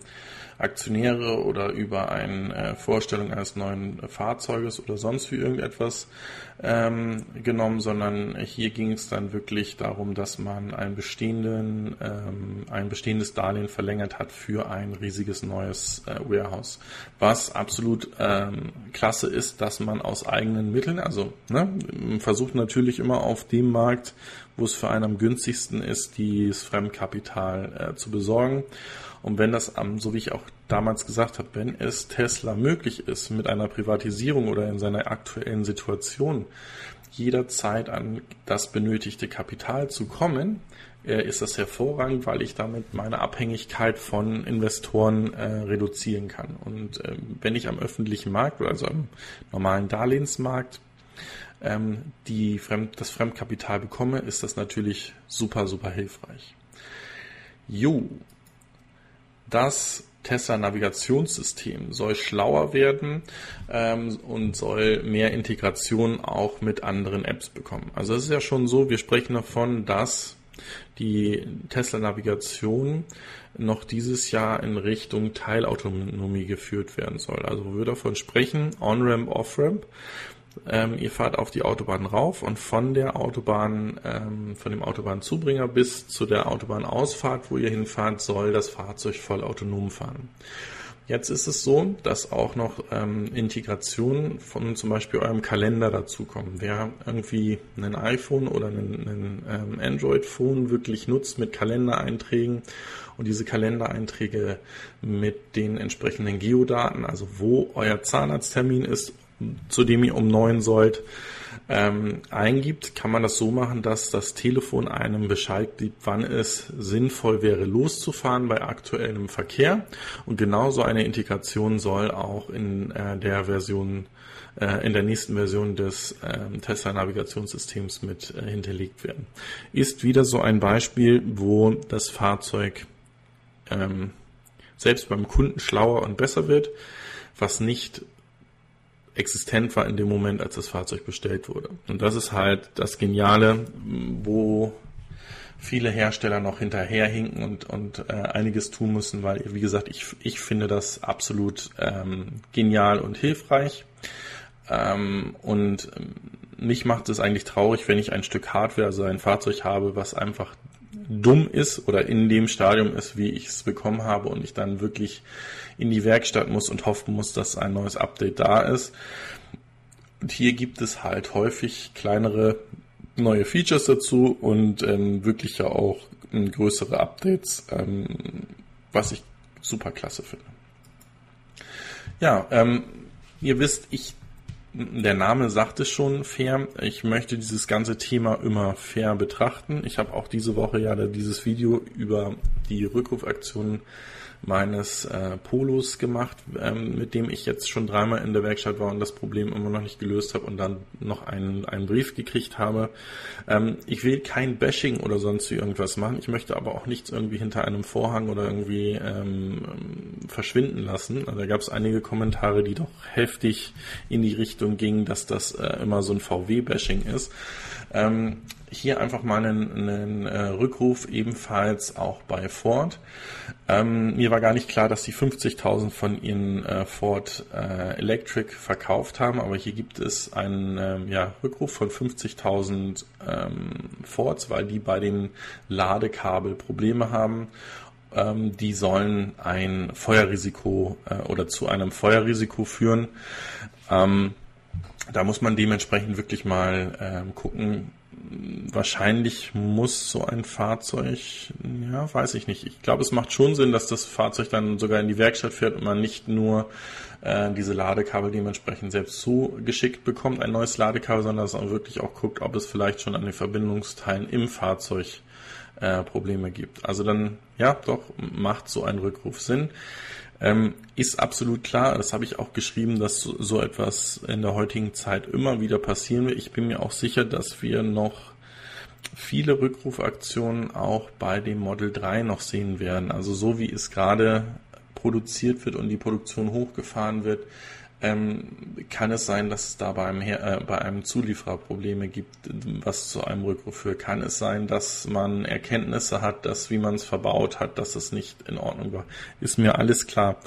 Aktionäre oder über eine äh, Vorstellung eines neuen Fahrzeuges oder sonst wie irgendetwas ähm, genommen, sondern hier ging es dann wirklich darum, dass man einen bestehenden, ähm, ein bestehendes Darlehen verlängert hat für ein riesiges neues äh, Warehouse. Was absolut ähm, klasse ist, dass man aus eigenen Mitteln, also ne, versucht natürlich immer auf dem Markt, wo es für einen am günstigsten ist, dieses Fremdkapital äh, zu besorgen. Und wenn das, so wie ich auch damals gesagt habe, wenn es Tesla möglich ist, mit einer Privatisierung oder in seiner aktuellen Situation jederzeit an das benötigte Kapital zu kommen, äh, ist das hervorragend, weil ich damit meine Abhängigkeit von Investoren äh, reduzieren kann. Und äh, wenn ich am öffentlichen Markt, also am normalen Darlehensmarkt, ähm, die Fremd, das Fremdkapital bekomme, ist das natürlich super, super hilfreich. Jo, das Tesla Navigationssystem soll schlauer werden ähm, und soll mehr Integration auch mit anderen Apps bekommen. Also es ist ja schon so, wir sprechen davon, dass die Tesla Navigation noch dieses Jahr in Richtung Teilautonomie geführt werden soll. Also wo wir davon sprechen, On-Ramp, Off-Ramp, ähm, ihr fahrt auf die Autobahn rauf und von der Autobahn, ähm, von dem Autobahnzubringer bis zu der Autobahnausfahrt, wo ihr hinfahrt, soll das Fahrzeug voll autonom fahren. Jetzt ist es so, dass auch noch ähm, Integrationen von zum Beispiel eurem Kalender dazukommen. Wer irgendwie ein iPhone oder ein, ähm, Android-Phone wirklich nutzt mit Kalendereinträgen und diese Kalendereinträge mit den entsprechenden Geodaten, also wo euer Zahnarzttermin ist zu dem ihr um neun sollt, ähm, eingibt, kann man das so machen, dass das Telefon einem Bescheid gibt, wann es sinnvoll wäre, loszufahren bei aktuellem Verkehr. Und genauso eine Integration soll auch in äh, der Version, äh, in der nächsten Version des äh, Tesla Navigationssystems mit äh, hinterlegt werden. Ist wieder so ein Beispiel, wo das Fahrzeug ähm, selbst beim Kunden schlauer und besser wird, was nicht existent war in dem Moment, als das Fahrzeug bestellt wurde. Und das ist halt das Geniale, wo viele Hersteller noch hinterherhinken und, und äh, einiges tun müssen, weil, wie gesagt, ich, ich finde das absolut ähm, genial und hilfreich. Ähm, und mich macht es eigentlich traurig, wenn ich ein Stück Hardware, also ein Fahrzeug habe, was einfach dumm ist oder in dem Stadium ist, wie ich es bekommen habe und ich dann wirklich in die Werkstatt muss und hoffen muss, dass ein neues Update da ist. Und hier gibt es halt häufig kleinere neue Features dazu und ähm, wirklich ja auch ähm, größere Updates, ähm, was ich super klasse finde. Ja, ähm, ihr wisst, ich der Name sagt es schon fair. Ich möchte dieses ganze Thema immer fair betrachten. Ich habe auch diese Woche ja dieses Video über die Rückrufaktion meines äh, Polos gemacht, ähm, mit dem ich jetzt schon dreimal in der Werkstatt war und das Problem immer noch nicht gelöst habe und dann noch einen, einen Brief gekriegt habe. Ähm, ich will kein Bashing oder sonst irgendwas machen. Ich möchte aber auch nichts irgendwie hinter einem Vorhang oder irgendwie ähm, verschwinden lassen. Also da gab es einige Kommentare, die doch heftig in die Richtung gingen, dass das äh, immer so ein VW-Bashing ist. Ähm, hier einfach mal einen, einen äh, Rückruf ebenfalls auch bei Ford. Ähm, mir war gar nicht klar, dass die 50.000 von ihren äh, Ford äh, Electric verkauft haben, aber hier gibt es einen ähm, ja, Rückruf von 50.000 ähm, Fords, weil die bei den Ladekabel Probleme haben. Ähm, die sollen ein Feuerrisiko äh, oder zu einem Feuerrisiko führen. Ähm, da muss man dementsprechend wirklich mal ähm, gucken, wahrscheinlich muss so ein Fahrzeug, ja, weiß ich nicht. Ich glaube, es macht schon Sinn, dass das Fahrzeug dann sogar in die Werkstatt fährt und man nicht nur äh, diese Ladekabel dementsprechend selbst zugeschickt bekommt, ein neues Ladekabel, sondern dass man wirklich auch guckt, ob es vielleicht schon an den Verbindungsteilen im Fahrzeug äh, Probleme gibt. Also dann, ja, doch, macht so ein Rückruf Sinn. Ähm, ist absolut klar, das habe ich auch geschrieben, dass so, so etwas in der heutigen Zeit immer wieder passieren wird. Ich bin mir auch sicher, dass wir noch viele Rückrufaktionen auch bei dem Model 3 noch sehen werden. Also so wie es gerade produziert wird und die Produktion hochgefahren wird, ähm, kann es sein, dass es da bei einem, Her äh, bei einem Zulieferer Probleme gibt, was zu einem Rückruf führt. Kann es sein, dass man Erkenntnisse hat, dass wie man es verbaut hat, dass es nicht in Ordnung war. Ist mir alles klar.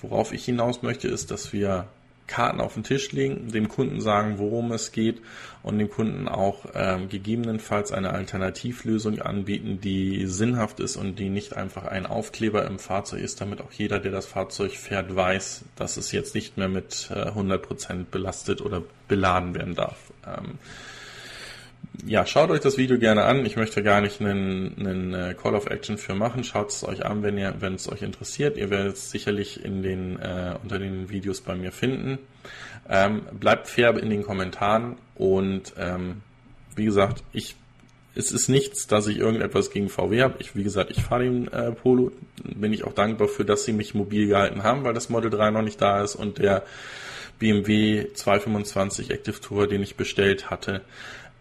Worauf ich hinaus möchte, ist, dass wir Karten auf den Tisch legen, dem Kunden sagen, worum es geht und dem Kunden auch ähm, gegebenenfalls eine Alternativlösung anbieten, die sinnhaft ist und die nicht einfach ein Aufkleber im Fahrzeug ist, damit auch jeder, der das Fahrzeug fährt, weiß, dass es jetzt nicht mehr mit äh, 100% belastet oder beladen werden darf. Ähm, ja, schaut euch das Video gerne an. Ich möchte gar nicht einen, einen äh, Call of Action für machen. Schaut es euch an, wenn ihr, wenn es euch interessiert. Ihr werdet es sicherlich in den, äh, unter den Videos bei mir finden. Ähm, bleibt fair in den Kommentaren und ähm, wie gesagt, ich es ist nichts, dass ich irgendetwas gegen VW habe. Ich, wie gesagt, ich fahre den äh, Polo. Bin ich auch dankbar für, dass sie mich mobil gehalten haben, weil das Model 3 noch nicht da ist und der BMW 225 Active Tour, den ich bestellt hatte,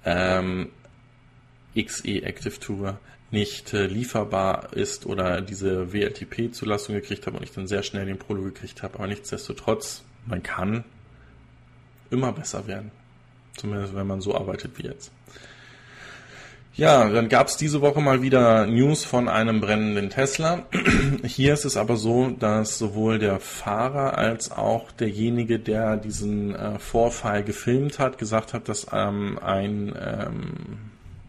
ähm, XE Active Tour nicht äh, lieferbar ist oder diese WLTP-Zulassung gekriegt habe und ich dann sehr schnell den Polo gekriegt habe. Aber nichtsdestotrotz, man kann immer besser werden. Zumindest wenn man so arbeitet wie jetzt. Ja, dann gab es diese Woche mal wieder News von einem brennenden Tesla. Hier ist es aber so, dass sowohl der Fahrer als auch derjenige, der diesen äh, Vorfall gefilmt hat, gesagt hat, dass ähm, ein ähm,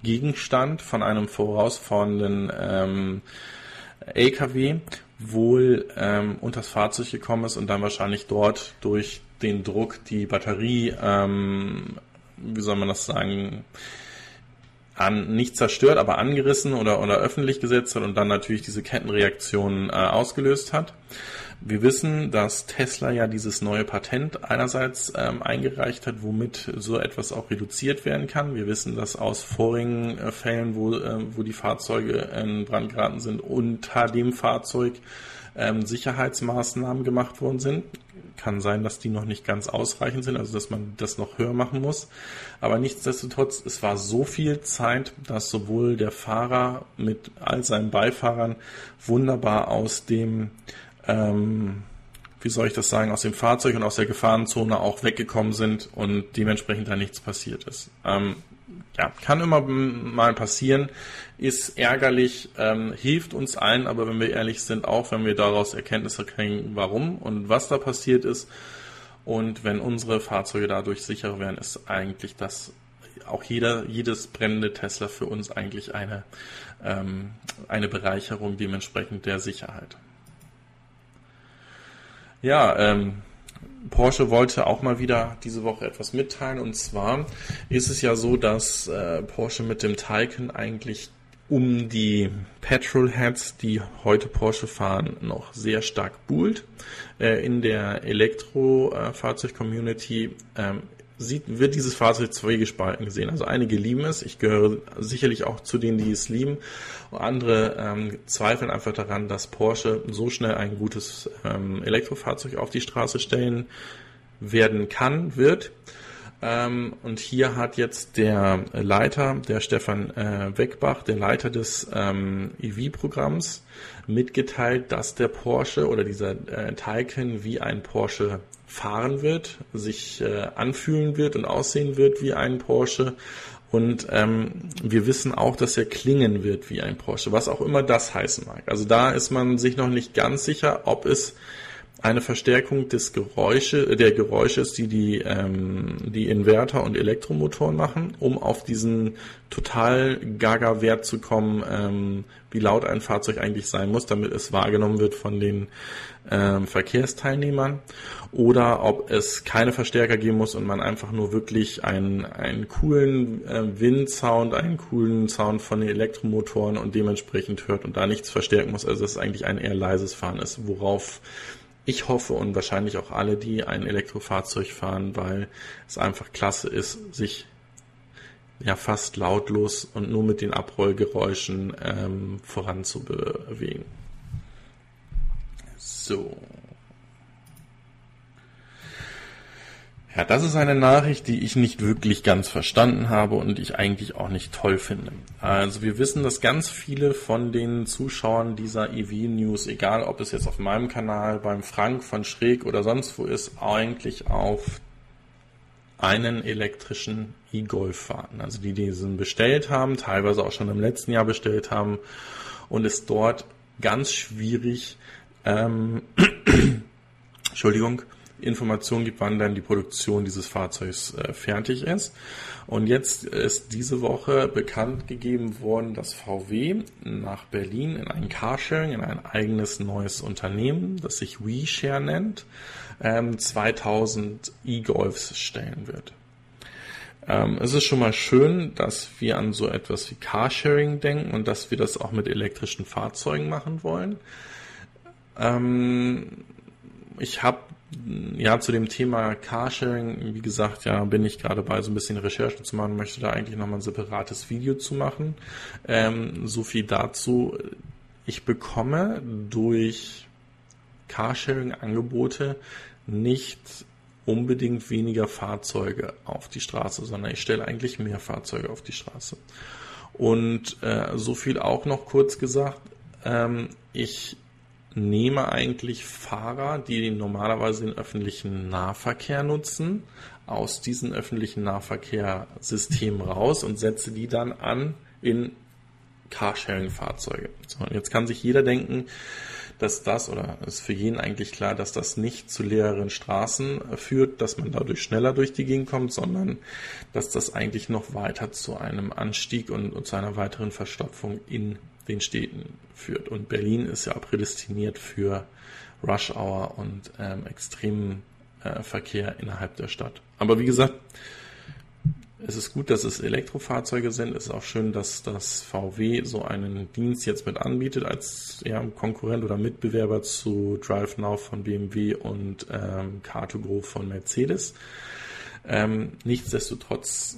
Gegenstand von einem vorausfahrenden ähm, LKW wohl ähm, unters Fahrzeug gekommen ist und dann wahrscheinlich dort durch den Druck die Batterie, ähm, wie soll man das sagen, an, nicht zerstört, aber angerissen oder, oder öffentlich gesetzt hat und dann natürlich diese Kettenreaktion äh, ausgelöst hat. Wir wissen, dass Tesla ja dieses neue Patent einerseits ähm, eingereicht hat, womit so etwas auch reduziert werden kann. Wir wissen, dass aus vorigen äh, Fällen, wo, äh, wo die Fahrzeuge in Brand geraten sind, unter dem Fahrzeug ähm, Sicherheitsmaßnahmen gemacht worden sind. Kann sein, dass die noch nicht ganz ausreichend sind, also dass man das noch höher machen muss. Aber nichtsdestotrotz, es war so viel Zeit, dass sowohl der Fahrer mit all seinen Beifahrern wunderbar aus dem ähm, wie soll ich das sagen, aus dem Fahrzeug und aus der Gefahrenzone auch weggekommen sind und dementsprechend da nichts passiert ist. Ähm, ja, kann immer mal passieren, ist ärgerlich, ähm, hilft uns allen, aber wenn wir ehrlich sind, auch wenn wir daraus Erkenntnisse kriegen, warum und was da passiert ist. Und wenn unsere Fahrzeuge dadurch sicherer werden, ist eigentlich das auch jeder, jedes brennende Tesla für uns eigentlich eine, ähm, eine Bereicherung dementsprechend der Sicherheit. Ja, ähm, Porsche wollte auch mal wieder diese Woche etwas mitteilen. Und zwar ist es ja so, dass äh, Porsche mit dem Taycan eigentlich um die Petrolheads, die heute Porsche fahren, noch sehr stark buhlt. Äh, in der Elektrofahrzeug-Community ähm, sieht, wird dieses Fahrzeug zweigespalten gesehen. Also einige lieben es, ich gehöre sicherlich auch zu denen, die es lieben. Und andere ähm, zweifeln einfach daran, dass Porsche so schnell ein gutes ähm, Elektrofahrzeug auf die Straße stellen werden kann, wird. Ähm, und hier hat jetzt der Leiter, der Stefan äh, Weckbach, der Leiter des ähm, EV-Programms, mitgeteilt, dass der Porsche oder dieser äh, Taycan wie ein Porsche fahren wird, sich äh, anfühlen wird und aussehen wird wie ein Porsche. Und ähm, wir wissen auch, dass er klingen wird wie ein Porsche, was auch immer das heißen mag. Also da ist man sich noch nicht ganz sicher, ob es eine Verstärkung des Geräusche, der Geräusche ist, die die, ähm, die Inverter und Elektromotoren machen, um auf diesen total gaga Wert zu kommen, ähm, wie laut ein Fahrzeug eigentlich sein muss, damit es wahrgenommen wird von den ähm, Verkehrsteilnehmern, oder ob es keine Verstärker geben muss und man einfach nur wirklich einen, einen coolen äh, Windsound, einen coolen Sound von den Elektromotoren und dementsprechend hört und da nichts verstärken muss. Also dass es eigentlich ein eher leises Fahren ist, worauf ich hoffe und wahrscheinlich auch alle, die ein Elektrofahrzeug fahren, weil es einfach klasse ist, sich ja fast lautlos und nur mit den Abrollgeräuschen ähm, voranzubewegen. So. Ja, das ist eine Nachricht, die ich nicht wirklich ganz verstanden habe und ich eigentlich auch nicht toll finde. Also wir wissen, dass ganz viele von den Zuschauern dieser EV News, egal ob es jetzt auf meinem Kanal, beim Frank von Schräg oder sonst wo ist, eigentlich auf einen elektrischen E-Golf fahren. Also die diesen bestellt haben, teilweise auch schon im letzten Jahr bestellt haben und es dort ganz schwierig, ähm, Entschuldigung, Informationen gibt, wann dann die Produktion dieses Fahrzeugs äh, fertig ist. Und jetzt ist diese Woche bekannt gegeben worden, dass VW nach Berlin in ein Carsharing, in ein eigenes neues Unternehmen, das sich WeShare nennt, ähm, 2000 E-Golfs stellen wird. Ähm, es ist schon mal schön, dass wir an so etwas wie Carsharing denken und dass wir das auch mit elektrischen Fahrzeugen machen wollen. Ähm, ich habe ja, zu dem Thema Carsharing, wie gesagt, ja, bin ich gerade bei so ein bisschen Recherchen zu machen, möchte da eigentlich nochmal ein separates Video zu machen. Ähm, so viel dazu. Ich bekomme durch Carsharing-Angebote nicht unbedingt weniger Fahrzeuge auf die Straße, sondern ich stelle eigentlich mehr Fahrzeuge auf die Straße. Und äh, so viel auch noch kurz gesagt, ähm, ich nehme eigentlich Fahrer, die normalerweise den öffentlichen Nahverkehr nutzen, aus diesem öffentlichen Nahverkehrssystem raus und setze die dann an in Carsharing-Fahrzeuge. So, jetzt kann sich jeder denken, dass das, oder ist für jeden eigentlich klar, dass das nicht zu leeren Straßen führt, dass man dadurch schneller durch die Gegend kommt, sondern dass das eigentlich noch weiter zu einem Anstieg und, und zu einer weiteren Verstopfung in den Städten führt. Und Berlin ist ja prädestiniert für Rush Hour und ähm, extremen äh, Verkehr innerhalb der Stadt. Aber wie gesagt, es ist gut, dass es Elektrofahrzeuge sind. Es ist auch schön, dass das VW so einen Dienst jetzt mit anbietet als ja, Konkurrent oder Mitbewerber zu DriveNow von BMW und ähm, Car2Go von Mercedes. Ähm, nichtsdestotrotz,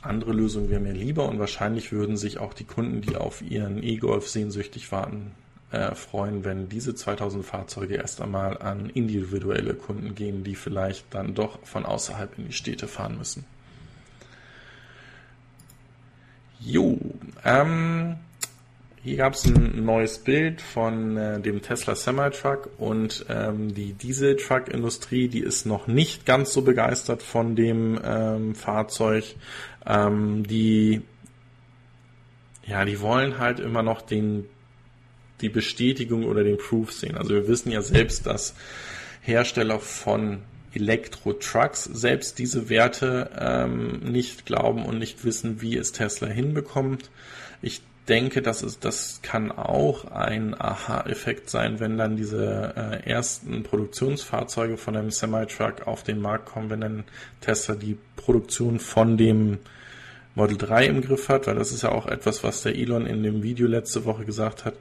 andere Lösungen wären mir lieber und wahrscheinlich würden sich auch die Kunden, die auf ihren E-Golf sehnsüchtig warten, äh, freuen, wenn diese 2000 Fahrzeuge erst einmal an individuelle Kunden gehen, die vielleicht dann doch von außerhalb in die Städte fahren müssen. Jo, ähm, hier gab es ein neues Bild von äh, dem Tesla Semi-Truck und ähm, die Diesel-Truck-Industrie, die ist noch nicht ganz so begeistert von dem ähm, Fahrzeug. Ähm, die, ja, die wollen halt immer noch den, die Bestätigung oder den Proof sehen. Also wir wissen ja selbst, dass Hersteller von Elektro-Trucks selbst diese Werte ähm, nicht glauben und nicht wissen, wie es Tesla hinbekommt. Ich denke, dass es, das kann auch ein Aha-Effekt sein, wenn dann diese äh, ersten Produktionsfahrzeuge von einem Semi-Truck auf den Markt kommen, wenn dann Tesla die Produktion von dem Model 3 im Griff hat, weil das ist ja auch etwas, was der Elon in dem Video letzte Woche gesagt hat.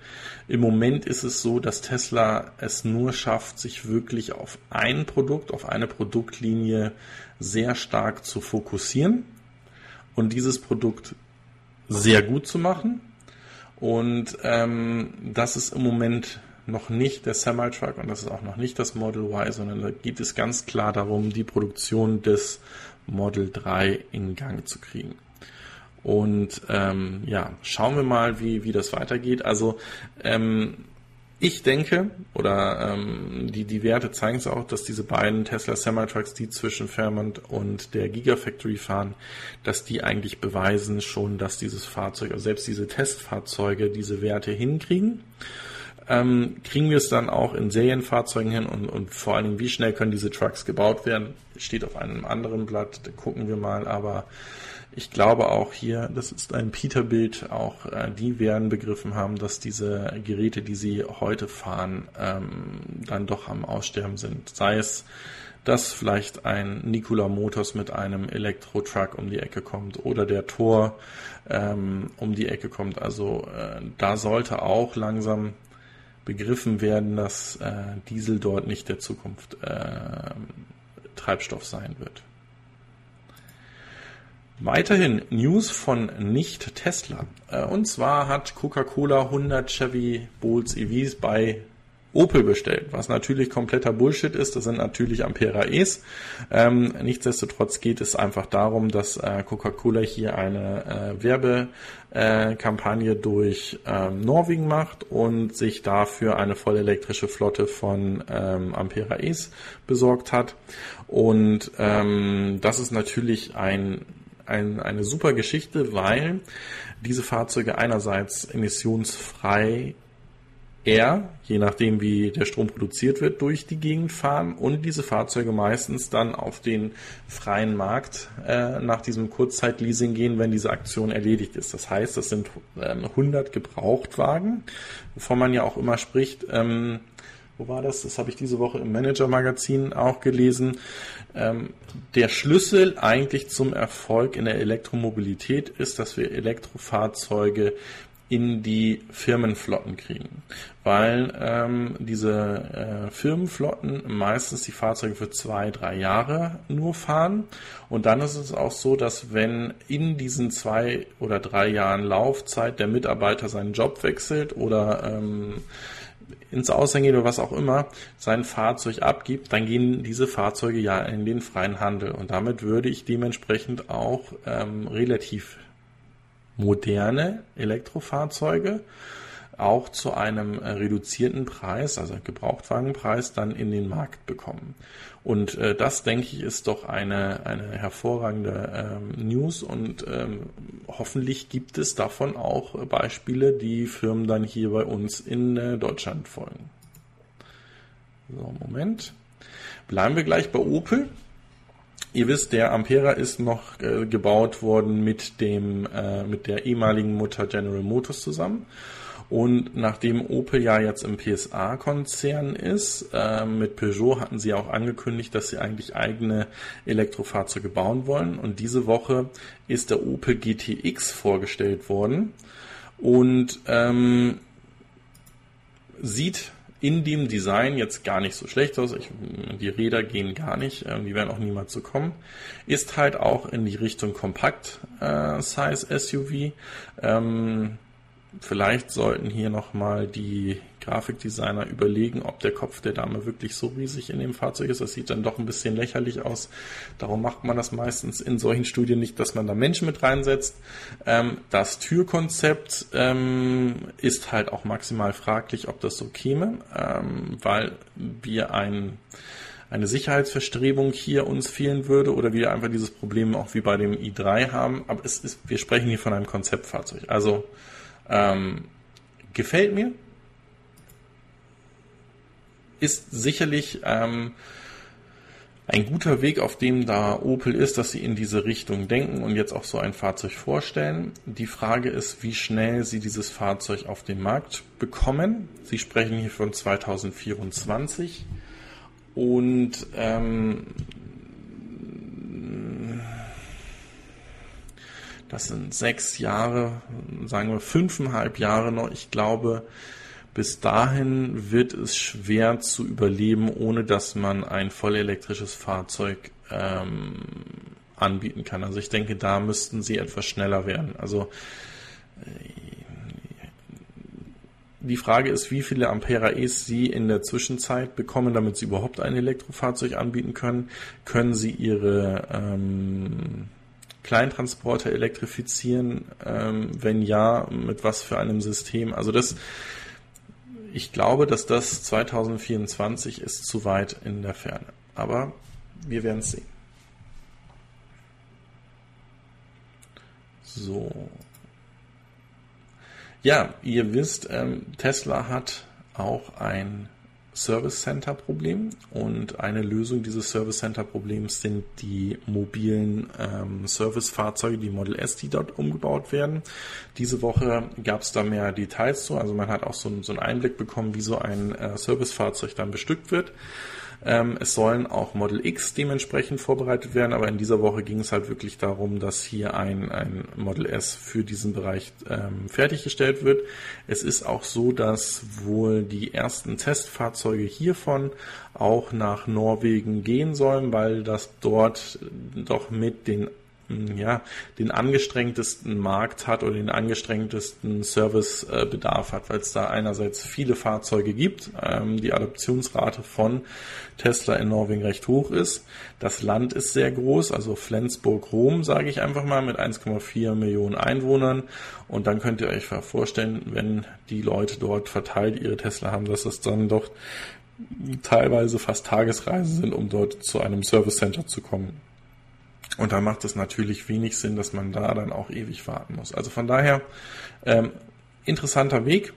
Im Moment ist es so, dass Tesla es nur schafft, sich wirklich auf ein Produkt, auf eine Produktlinie sehr stark zu fokussieren und dieses Produkt sehr gut zu machen. Und ähm, das ist im Moment noch nicht der Semi-Truck und das ist auch noch nicht das Model Y, sondern da geht es ganz klar darum, die Produktion des Model 3 in Gang zu kriegen. Und ähm, ja, schauen wir mal, wie, wie das weitergeht. Also ähm, ich denke, oder ähm, die, die Werte zeigen es auch, dass diese beiden Tesla Semi-Trucks, die zwischen Fairmont und der Gigafactory fahren, dass die eigentlich beweisen schon, dass dieses Fahrzeug, also selbst diese Testfahrzeuge, diese Werte hinkriegen. Ähm, kriegen wir es dann auch in Serienfahrzeugen hin und, und vor allen Dingen, wie schnell können diese Trucks gebaut werden, steht auf einem anderen Blatt, gucken wir mal, aber ich glaube auch hier, das ist ein Peter-Bild, auch äh, die werden begriffen haben, dass diese Geräte, die sie heute fahren, ähm, dann doch am Aussterben sind. Sei es, dass vielleicht ein Nikola Motors mit einem Elektro-Truck um die Ecke kommt oder der Tor ähm, um die Ecke kommt. Also äh, da sollte auch langsam begriffen werden, dass äh, Diesel dort nicht der Zukunft äh, Treibstoff sein wird. Weiterhin News von nicht Tesla. Äh, und zwar hat Coca-Cola 100 Chevy Bolts EVs bei Opel bestellt, was natürlich kompletter Bullshit ist. Das sind natürlich Ampera E's. Ähm, nichtsdestotrotz geht es einfach darum, dass äh, Coca-Cola hier eine äh, Werbekampagne äh, durch ähm, Norwegen macht und sich dafür eine voll elektrische Flotte von ähm, Ampera E's besorgt hat. Und ähm, das ist natürlich ein ein, eine super Geschichte, weil diese Fahrzeuge einerseits emissionsfrei eher, je nachdem wie der Strom produziert wird, durch die Gegend fahren und diese Fahrzeuge meistens dann auf den freien Markt äh, nach diesem Kurzzeitleasing gehen, wenn diese Aktion erledigt ist. Das heißt, das sind äh, 100 Gebrauchtwagen, wovon man ja auch immer spricht. Ähm, wo war das? Das habe ich diese Woche im Manager-Magazin auch gelesen. Ähm, der Schlüssel eigentlich zum Erfolg in der Elektromobilität ist, dass wir Elektrofahrzeuge in die Firmenflotten kriegen, weil ähm, diese äh, Firmenflotten meistens die Fahrzeuge für zwei, drei Jahre nur fahren und dann ist es auch so, dass wenn in diesen zwei oder drei Jahren Laufzeit der Mitarbeiter seinen Job wechselt oder ähm, ins Ausland geht oder was auch immer, sein Fahrzeug abgibt, dann gehen diese Fahrzeuge ja in den freien Handel. Und damit würde ich dementsprechend auch ähm, relativ moderne Elektrofahrzeuge auch zu einem äh, reduzierten Preis, also Gebrauchtwagenpreis, dann in den Markt bekommen. Und äh, das, denke ich, ist doch eine, eine hervorragende ähm, News und ähm, hoffentlich gibt es davon auch Beispiele, die Firmen dann hier bei uns in äh, Deutschland folgen. So, Moment. Bleiben wir gleich bei Opel. Ihr wisst, der Ampera ist noch äh, gebaut worden mit dem äh, mit der ehemaligen Mutter General Motors zusammen. Und nachdem Opel ja jetzt im PSA-Konzern ist, äh, mit Peugeot hatten sie auch angekündigt, dass sie eigentlich eigene Elektrofahrzeuge bauen wollen. Und diese Woche ist der Opel GTX vorgestellt worden und ähm, sieht in dem Design jetzt gar nicht so schlecht aus. Ich, die Räder gehen gar nicht, äh, die werden auch niemals so kommen. Ist halt auch in die Richtung Kompakt äh. Ähm, vielleicht sollten hier nochmal die Grafikdesigner überlegen, ob der Kopf der Dame wirklich so riesig in dem Fahrzeug ist. Das sieht dann doch ein bisschen lächerlich aus. Darum macht man das meistens in solchen Studien nicht, dass man da Menschen mit reinsetzt. Ähm, das Türkonzept ähm, ist halt auch maximal fraglich, ob das so käme, ähm, weil wir ein eine Sicherheitsverstrebung hier uns fehlen würde oder wir einfach dieses Problem auch wie bei dem i3 haben. Aber es ist, wir sprechen hier von einem Konzeptfahrzeug. Also ähm, gefällt mir. Ist sicherlich ähm, ein guter Weg, auf dem da Opel ist, dass sie in diese Richtung denken und jetzt auch so ein Fahrzeug vorstellen. Die Frage ist, wie schnell sie dieses Fahrzeug auf den Markt bekommen. Sie sprechen hier von 2024 und ähm, Das sind sechs Jahre, sagen wir fünfeinhalb Jahre noch. Ich glaube, bis dahin wird es schwer zu überleben, ohne dass man ein vollelektrisches Fahrzeug ähm, anbieten kann. Also ich denke, da müssten sie etwas schneller werden. Also äh, die Frage ist, wie viele Ampere Ampere-E's Sie in der Zwischenzeit bekommen, damit Sie überhaupt ein Elektrofahrzeug anbieten können. Können Sie Ihre ähm, Kleintransporter elektrifizieren? Ähm, wenn ja, mit was für einem System? Also das, ich glaube, dass das 2024 ist zu weit in der Ferne. Aber wir werden es sehen. So, ja, ihr wisst, ähm, Tesla hat auch ein Service Center Problem und eine Lösung dieses Service Center Problems sind die mobilen ähm, Servicefahrzeuge, die Model S, die dort umgebaut werden. Diese Woche gab es da mehr Details zu, also man hat auch so, so einen Einblick bekommen, wie so ein äh, Servicefahrzeug dann bestückt wird. Ähm, es sollen auch Model X dementsprechend vorbereitet werden, aber in dieser Woche ging es halt wirklich darum, dass hier ein, ein Model S für diesen Bereich ähm, fertiggestellt wird. Es ist auch so, dass wohl die ersten Testfahrzeuge hiervon auch nach Norwegen gehen sollen, weil das dort doch mit den ja, den angestrengtesten Markt hat oder den angestrengtesten Servicebedarf hat, weil es da einerseits viele Fahrzeuge gibt, ähm, die Adoptionsrate von Tesla in Norwegen recht hoch ist. Das Land ist sehr groß, also Flensburg-Rom, sage ich einfach mal, mit 1,4 Millionen Einwohnern. Und dann könnt ihr euch vorstellen, wenn die Leute dort verteilt ihre Tesla haben, dass es dann doch teilweise fast Tagesreisen sind, um dort zu einem Service Center zu kommen. Und da macht es natürlich wenig Sinn, dass man da dann auch ewig warten muss. Also von daher ähm, interessanter Weg.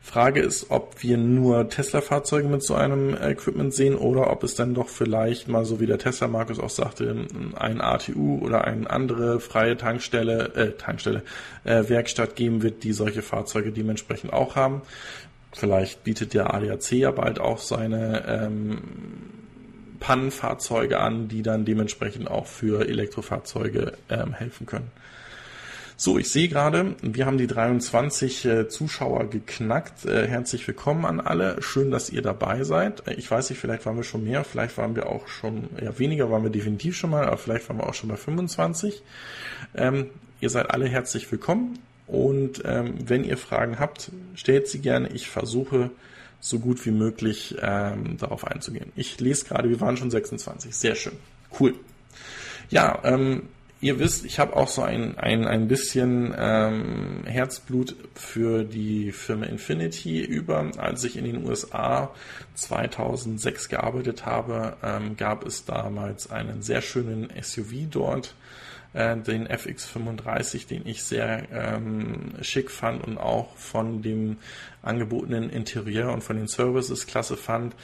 Frage ist, ob wir nur Tesla-Fahrzeuge mit so einem Equipment sehen oder ob es dann doch vielleicht mal, so wie der Tesla-Markus auch sagte, ein ATU oder eine andere freie Tankstelle, äh, Tankstelle, äh, Werkstatt geben wird, die solche Fahrzeuge dementsprechend auch haben. Vielleicht bietet der ADAC ja bald auch seine ähm, Pannenfahrzeuge an, die dann dementsprechend auch für Elektrofahrzeuge ähm, helfen können. So, ich sehe gerade, wir haben die 23 äh, Zuschauer geknackt. Äh, herzlich willkommen an alle. Schön, dass ihr dabei seid. Äh, ich weiß nicht, vielleicht waren wir schon mehr, vielleicht waren wir auch schon, ja, weniger waren wir definitiv schon mal, aber vielleicht waren wir auch schon bei 25. Ähm, ihr seid alle herzlich willkommen. Und ähm, wenn ihr Fragen habt, stellt sie gerne. Ich versuche so gut wie möglich ähm, darauf einzugehen. Ich lese gerade, wir waren schon 26. Sehr schön. Cool. Ja, ähm, ihr wisst, ich habe auch so ein, ein, ein bisschen ähm, Herzblut für die Firma Infinity über. Als ich in den USA 2006 gearbeitet habe, ähm, gab es damals einen sehr schönen SUV dort, äh, den FX35, den ich sehr ähm, schick fand und auch von dem angebotenen Interieur und von den Services klasse fand.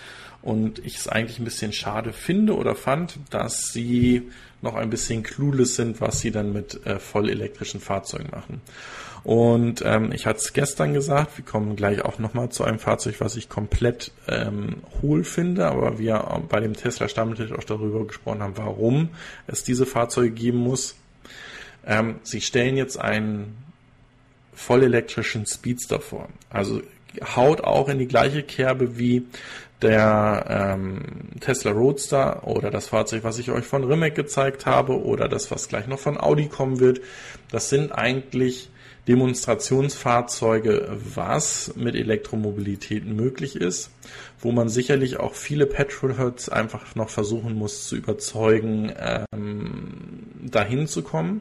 Und ich es eigentlich ein bisschen schade finde oder fand, dass sie noch ein bisschen clueless sind, was sie dann mit äh, vollelektrischen Fahrzeugen machen. Und ähm, ich hatte es gestern gesagt, wir kommen gleich auch nochmal zu einem Fahrzeug, was ich komplett ähm, hohl finde, aber wir bei dem Tesla Stammtisch auch darüber gesprochen haben, warum es diese Fahrzeuge geben muss. Ähm, sie stellen jetzt einen vollelektrischen Speedster vor. Also haut auch in die gleiche Kerbe wie der ähm, Tesla Roadster oder das Fahrzeug, was ich euch von Rimac gezeigt habe oder das, was gleich noch von Audi kommen wird. Das sind eigentlich Demonstrationsfahrzeuge, was mit Elektromobilität möglich ist, wo man sicherlich auch viele Petrolheads einfach noch versuchen muss zu überzeugen, ähm, dahin zu kommen.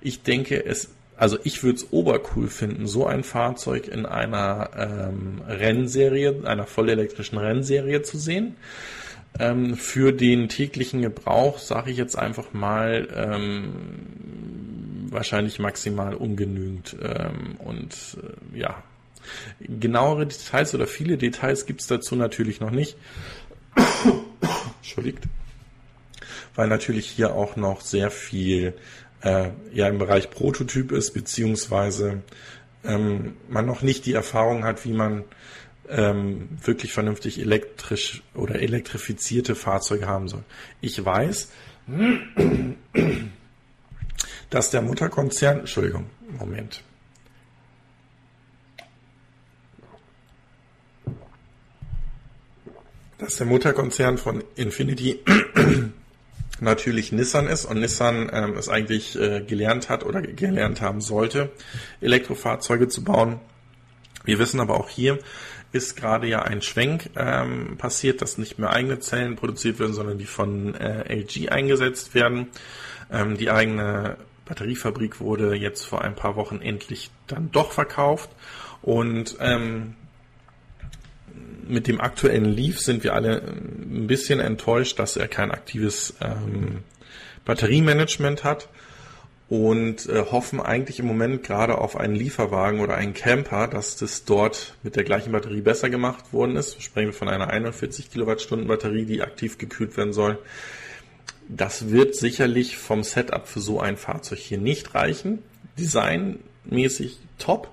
Ich denke, es also ich würde es obercool finden, so ein Fahrzeug in einer ähm, Rennserie, einer vollelektrischen Rennserie zu sehen. Ähm, für den täglichen Gebrauch sage ich jetzt einfach mal ähm, wahrscheinlich maximal ungenügend. Ähm, und äh, ja, genauere Details oder viele Details gibt es dazu natürlich noch nicht. Entschuldigt. Weil natürlich hier auch noch sehr viel äh, ja im Bereich Prototyp ist, beziehungsweise ähm, man noch nicht die Erfahrung hat, wie man ähm, wirklich vernünftig elektrisch oder elektrifizierte Fahrzeuge haben soll. Ich weiß, dass der Mutterkonzern, Entschuldigung, Moment. Dass der Mutterkonzern von Infinity natürlich Nissan ist und Nissan ähm, es eigentlich äh, gelernt hat oder gelernt haben sollte, Elektrofahrzeuge zu bauen. Wir wissen aber auch hier, ist gerade ja ein Schwenk ähm, passiert, dass nicht mehr eigene Zellen produziert werden, sondern die von äh, LG eingesetzt werden. Ähm, die eigene Batteriefabrik wurde jetzt vor ein paar Wochen endlich dann doch verkauft und ähm, mit dem aktuellen Leaf sind wir alle ein bisschen enttäuscht, dass er kein aktives ähm, Batteriemanagement hat und äh, hoffen eigentlich im Moment gerade auf einen Lieferwagen oder einen Camper, dass das dort mit der gleichen Batterie besser gemacht worden ist. Wir sprechen von einer 41 Kilowattstunden Batterie, die aktiv gekühlt werden soll. Das wird sicherlich vom Setup für so ein Fahrzeug hier nicht reichen. Designmäßig top,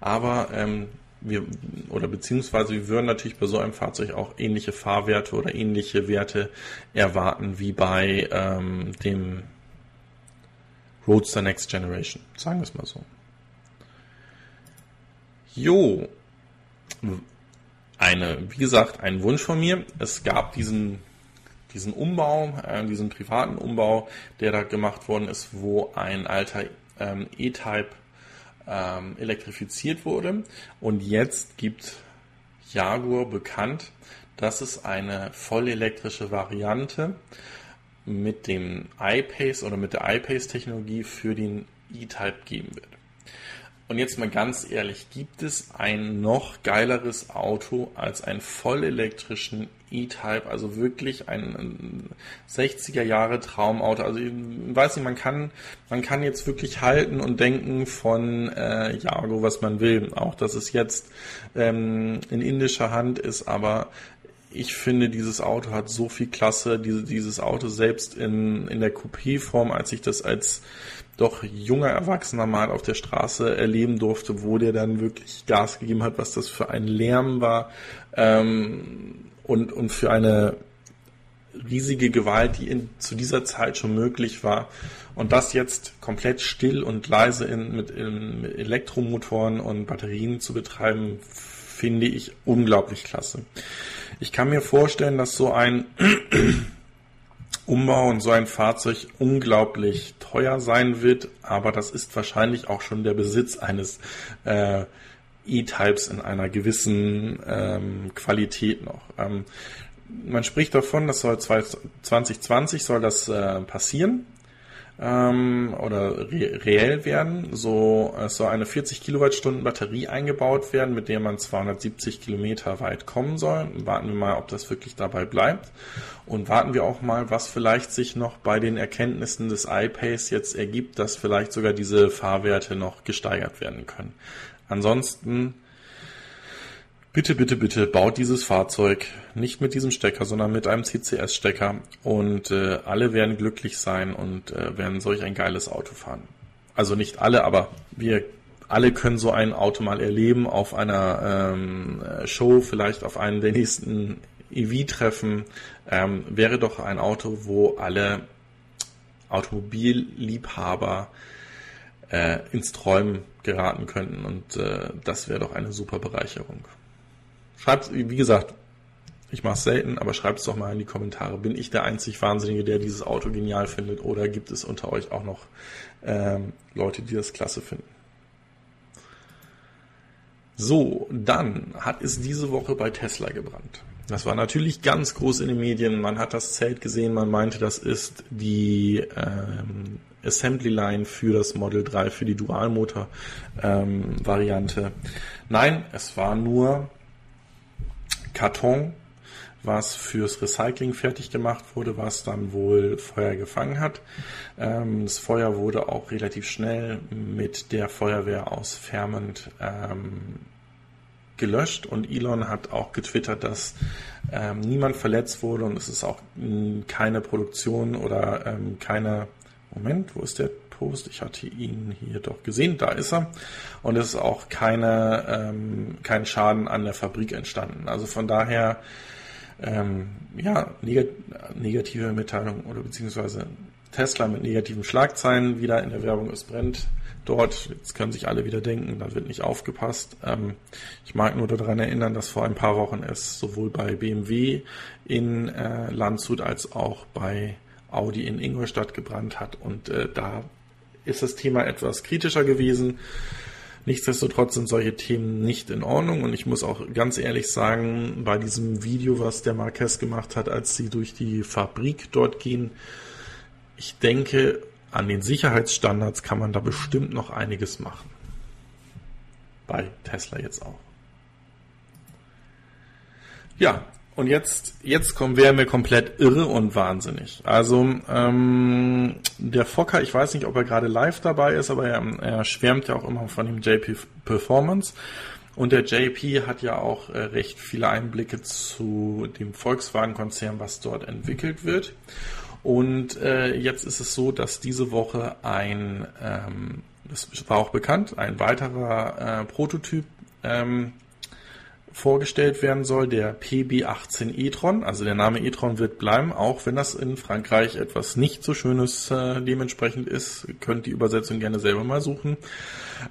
aber ähm, wir oder beziehungsweise wir würden natürlich bei so einem Fahrzeug auch ähnliche Fahrwerte oder ähnliche Werte erwarten wie bei ähm, dem Roadster Next Generation. Sagen wir es mal so. Jo. Eine, wie gesagt, ein Wunsch von mir. Es gab diesen, diesen Umbau, äh, diesen privaten Umbau, der da gemacht worden ist, wo ein alter ähm, E-Type ähm, elektrifiziert wurde. Und jetzt gibt Jaguar bekannt, dass es eine vollelektrische Variante mit dem iPace oder mit der iPace-Technologie für den E-Type geben wird. Und jetzt mal ganz ehrlich, gibt es ein noch geileres Auto als einen vollelektrischen E-Type, also wirklich ein 60er Jahre Traumauto. Also ich weiß nicht, man kann, man kann jetzt wirklich halten und denken von äh, Jago, was man will. Auch dass es jetzt ähm, in indischer Hand ist, aber ich finde, dieses Auto hat so viel Klasse. Diese, dieses Auto selbst in, in der Coupé-Form, als ich das als doch junger Erwachsener mal auf der Straße erleben durfte, wo der dann wirklich Gas gegeben hat, was das für ein Lärm war ähm, und, und für eine riesige Gewalt, die in, zu dieser Zeit schon möglich war. Und das jetzt komplett still und leise in, mit, in, Elektromotoren und Batterien zu betreiben, finde ich unglaublich klasse. Ich kann mir vorstellen, dass so ein Umbau und so ein Fahrzeug unglaublich teuer sein wird, aber das ist wahrscheinlich auch schon der Besitz eines äh, E-Types in einer gewissen ähm, Qualität noch. Ähm, man spricht davon, das soll 2020 soll das äh, passieren ähm, oder re reell werden. So, es soll eine 40 Kilowattstunden Batterie eingebaut werden, mit der man 270 Kilometer weit kommen soll. Warten wir mal, ob das wirklich dabei bleibt. Und warten wir auch mal, was vielleicht sich noch bei den Erkenntnissen des iPace jetzt ergibt, dass vielleicht sogar diese Fahrwerte noch gesteigert werden können. Ansonsten Bitte, bitte, bitte baut dieses Fahrzeug nicht mit diesem Stecker, sondern mit einem CCS-Stecker und äh, alle werden glücklich sein und äh, werden solch ein geiles Auto fahren. Also nicht alle, aber wir alle können so ein Auto mal erleben auf einer ähm, Show, vielleicht auf einem der nächsten EV-Treffen. Ähm, wäre doch ein Auto, wo alle Automobilliebhaber äh, ins Träumen geraten könnten und äh, das wäre doch eine super Bereicherung. Schreibt, wie gesagt, ich mache es selten, aber schreibt es doch mal in die Kommentare. Bin ich der einzig Wahnsinnige, der dieses Auto genial findet? Oder gibt es unter euch auch noch ähm, Leute, die das klasse finden? So, dann hat es diese Woche bei Tesla gebrannt. Das war natürlich ganz groß in den Medien. Man hat das Zelt gesehen, man meinte, das ist die ähm, Assembly Line für das Model 3, für die Dualmotor-Variante. Ähm, Nein, es war nur Karton, was fürs Recycling fertig gemacht wurde, was dann wohl Feuer gefangen hat. Ähm, das Feuer wurde auch relativ schnell mit der Feuerwehr aus Fairmont ähm, gelöscht und Elon hat auch getwittert, dass ähm, niemand verletzt wurde und es ist auch keine Produktion oder ähm, keine Moment, wo ist der Post. Ich hatte ihn hier doch gesehen, da ist er. Und es ist auch keine, ähm, kein Schaden an der Fabrik entstanden. Also von daher, ähm, ja, neg negative Mitteilung oder beziehungsweise Tesla mit negativen Schlagzeilen wieder in der Werbung, es brennt dort. Jetzt können sich alle wieder denken, da wird nicht aufgepasst. Ähm, ich mag nur daran erinnern, dass vor ein paar Wochen es sowohl bei BMW in äh, Landshut als auch bei Audi in Ingolstadt gebrannt hat und äh, da ist das Thema etwas kritischer gewesen. Nichtsdestotrotz sind solche Themen nicht in Ordnung und ich muss auch ganz ehrlich sagen, bei diesem Video, was der Marquez gemacht hat, als sie durch die Fabrik dort gehen, ich denke, an den Sicherheitsstandards kann man da bestimmt noch einiges machen. Bei Tesla jetzt auch. Ja, und jetzt, jetzt kommen, wären wir komplett irre und wahnsinnig. Also ähm, der Fokker, ich weiß nicht, ob er gerade live dabei ist, aber er, er schwärmt ja auch immer von dem JP Performance. Und der JP hat ja auch äh, recht viele Einblicke zu dem Volkswagen-Konzern, was dort entwickelt wird. Und äh, jetzt ist es so, dass diese Woche ein, ähm, das war auch bekannt, ein weiterer äh, Prototyp ähm, vorgestellt werden soll, der PB18 e-tron. Also der Name e-tron wird bleiben, auch wenn das in Frankreich etwas nicht so schönes äh, dementsprechend ist. Könnt die Übersetzung gerne selber mal suchen.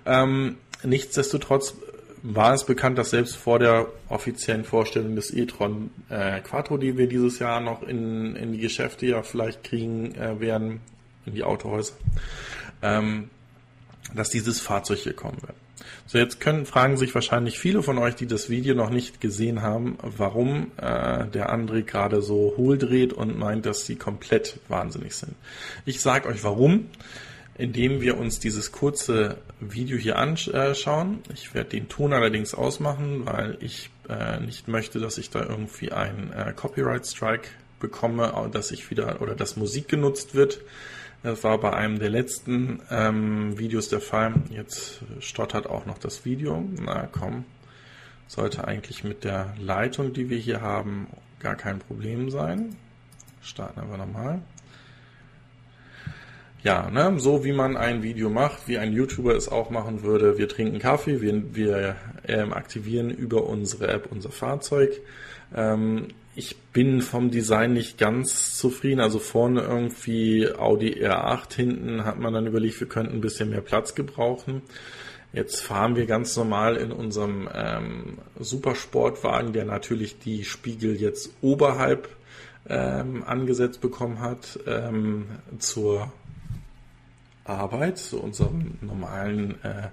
Ähm, nichtsdestotrotz war es bekannt, dass selbst vor der offiziellen Vorstellung des e-tron äh, Quattro, die wir dieses Jahr noch in, in die Geschäfte ja vielleicht kriegen äh, werden, in die Autohäuser, ähm, dass dieses Fahrzeug hier kommen wird. So, jetzt können, fragen sich wahrscheinlich viele von euch, die das Video noch nicht gesehen haben, warum äh, der André gerade so hohl dreht und meint, dass sie komplett wahnsinnig sind. Ich sage euch warum indem wir uns dieses kurze Video hier anschauen. Ich werde den Ton allerdings ausmachen, weil ich äh, nicht möchte, dass ich da irgendwie einen äh, Copyright Strike bekomme, dass ich wieder oder dass Musik genutzt wird. Das war bei einem der letzten ähm, Videos der Fall. Jetzt stottert auch noch das Video. Na komm, sollte eigentlich mit der Leitung, die wir hier haben, gar kein Problem sein. Starten wir nochmal. Ja, ne, so wie man ein Video macht, wie ein YouTuber es auch machen würde. Wir trinken Kaffee, wir, wir ähm, aktivieren über unsere App unser Fahrzeug. Ähm, ich bin vom Design nicht ganz zufrieden. Also vorne irgendwie Audi R8, hinten hat man dann überlegt, wir könnten ein bisschen mehr Platz gebrauchen. Jetzt fahren wir ganz normal in unserem ähm, Supersportwagen, der natürlich die Spiegel jetzt oberhalb ähm, angesetzt bekommen hat, ähm, zur Arbeit, zu unserem normalen äh,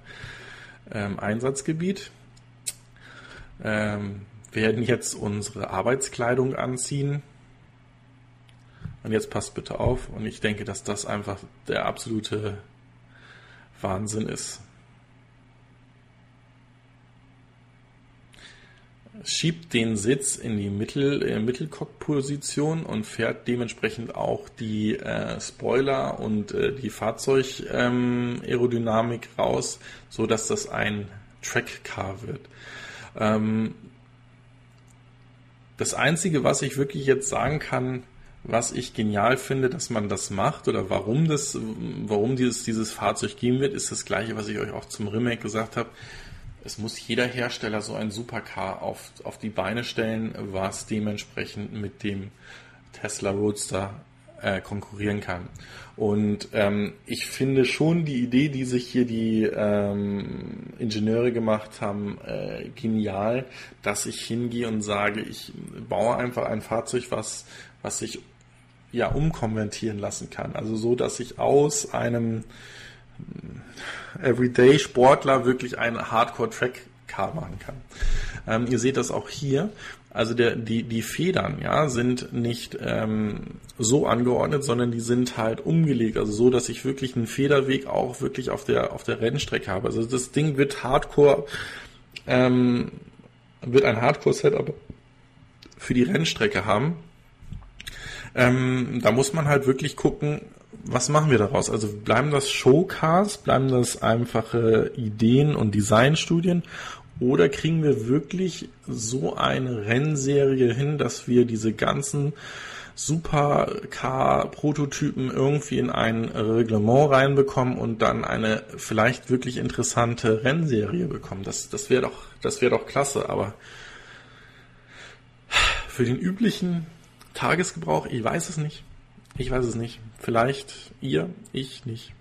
ähm, Einsatzgebiet. Ähm, werden jetzt unsere Arbeitskleidung anziehen. Und jetzt passt bitte auf. Und ich denke, dass das einfach der absolute Wahnsinn ist. schiebt den Sitz in die Mittel, äh, Mittelcock-Position und fährt dementsprechend auch die äh, Spoiler und äh, die Fahrzeugaerodynamik ähm, raus, so dass das ein Track-Car wird. Ähm, das einzige, was ich wirklich jetzt sagen kann, was ich genial finde, dass man das macht oder warum das, warum dieses, dieses Fahrzeug geben wird, ist das gleiche, was ich euch auch zum Remake gesagt habe. Es muss jeder Hersteller so ein Supercar auf, auf die Beine stellen, was dementsprechend mit dem Tesla Roadster äh, konkurrieren kann. Und ähm, ich finde schon die Idee, die sich hier die ähm, Ingenieure gemacht haben, äh, genial, dass ich hingehe und sage, ich baue einfach ein Fahrzeug, was, was sich ja umkonvertieren lassen kann. Also so, dass ich aus einem Everyday-Sportler wirklich ein Hardcore-Track-Car machen kann. Ähm, ihr seht das auch hier. Also der, die, die Federn ja, sind nicht ähm, so angeordnet, sondern die sind halt umgelegt. Also so, dass ich wirklich einen Federweg auch wirklich auf der, auf der Rennstrecke habe. Also das Ding wird Hardcore, ähm, wird ein Hardcore-Setup für die Rennstrecke haben. Ähm, da muss man halt wirklich gucken, was machen wir daraus? Also bleiben das Showcars, bleiben das einfache Ideen und Designstudien oder kriegen wir wirklich so eine Rennserie hin, dass wir diese ganzen Supercar-Prototypen irgendwie in ein Reglement reinbekommen und dann eine vielleicht wirklich interessante Rennserie bekommen. Das, das wäre doch, das wäre doch klasse, aber für den üblichen Tagesgebrauch, ich weiß es nicht. Ich weiß es nicht. Vielleicht ihr, ich nicht.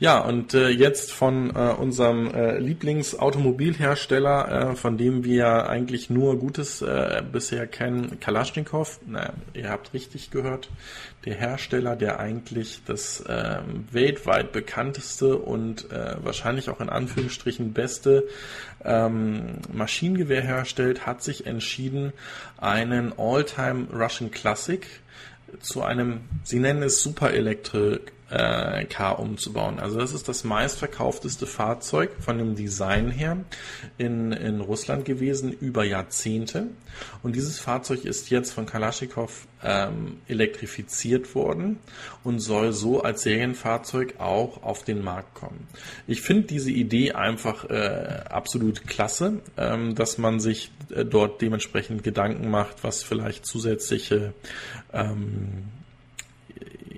Ja, und äh, jetzt von äh, unserem äh, Lieblingsautomobilhersteller, äh, von dem wir eigentlich nur Gutes äh, bisher kennen, Kalaschnikow. Na, ihr habt richtig gehört. Der Hersteller, der eigentlich das äh, weltweit bekannteste und äh, wahrscheinlich auch in Anführungsstrichen beste ähm, Maschinengewehr herstellt, hat sich entschieden, einen All-Time Russian Classic zu einem, sie nennen es Super Elektrik äh, Car umzubauen. Also das ist das meistverkaufteste Fahrzeug von dem Design her in, in Russland gewesen über Jahrzehnte. Und dieses Fahrzeug ist jetzt von Kalaschnikow ähm, elektrifiziert worden und soll so als Serienfahrzeug auch auf den Markt kommen. Ich finde diese Idee einfach äh, absolut klasse, ähm, dass man sich äh, dort dementsprechend Gedanken macht, was vielleicht zusätzliche ähm,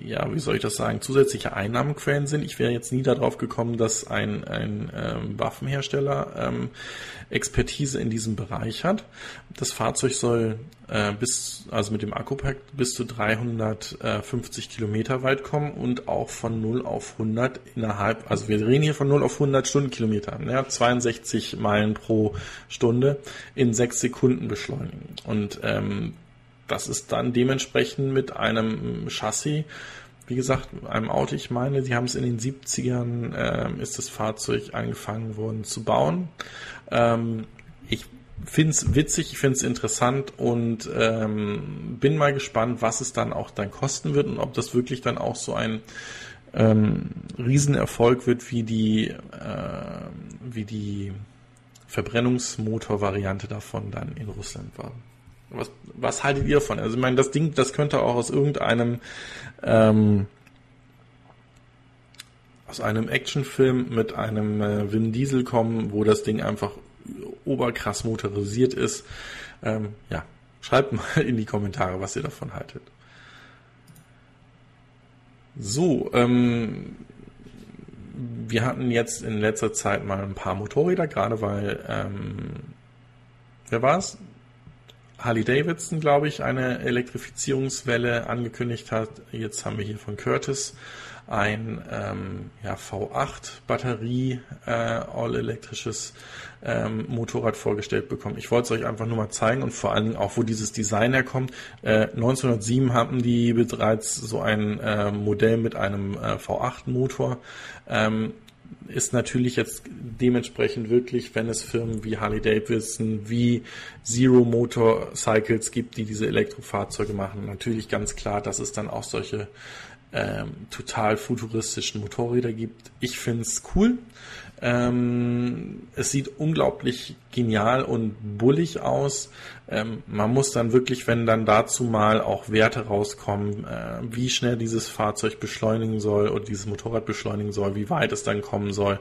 ja, wie soll ich das sagen, zusätzliche Einnahmenquellen sind. Ich wäre jetzt nie darauf gekommen, dass ein, ein ähm, Waffenhersteller ähm, Expertise in diesem Bereich hat. Das Fahrzeug soll äh, bis, also mit dem Akkupack bis zu 350 Kilometer weit kommen und auch von 0 auf 100 innerhalb, also wir reden hier von 0 auf 100 Stundenkilometer, ja, 62 Meilen pro Stunde in 6 Sekunden beschleunigen. Und ähm, das ist dann dementsprechend mit einem Chassis, wie gesagt, einem Auto, ich meine, sie haben es in den 70ern, äh, ist das Fahrzeug angefangen worden zu bauen. Ähm, ich finde es witzig, ich finde es interessant und ähm, bin mal gespannt, was es dann auch dann kosten wird und ob das wirklich dann auch so ein ähm, Riesenerfolg wird, wie die, äh, wie die Verbrennungsmotor-Variante davon dann in Russland war. Was, was haltet ihr davon? Also ich meine, das Ding, das könnte auch aus irgendeinem ähm, aus einem Actionfilm mit einem äh, Vin Diesel kommen, wo das Ding einfach oberkrass motorisiert ist. Ähm, ja, schreibt mal in die Kommentare, was ihr davon haltet. So, ähm, wir hatten jetzt in letzter Zeit mal ein paar Motorräder, gerade weil, ähm, wer war es? Harley Davidson, glaube ich, eine Elektrifizierungswelle angekündigt hat. Jetzt haben wir hier von Curtis ein ähm, ja, V8 Batterie äh, all-elektrisches ähm, Motorrad vorgestellt bekommen. Ich wollte es euch einfach nur mal zeigen und vor allen Dingen auch, wo dieses Design herkommt. Äh, 1907 hatten die bereits so ein äh, Modell mit einem äh, V8 Motor. Ähm, ist natürlich jetzt dementsprechend wirklich, wenn es Firmen wie Harley Davidson, wie Zero Motorcycles gibt, die diese Elektrofahrzeuge machen, natürlich ganz klar, dass es dann auch solche ähm, total futuristischen Motorräder gibt. Ich finde es cool. Ähm, es sieht unglaublich genial und bullig aus. Ähm, man muss dann wirklich, wenn dann dazu mal auch Werte rauskommen, äh, wie schnell dieses Fahrzeug beschleunigen soll oder dieses Motorrad beschleunigen soll, wie weit es dann kommen soll,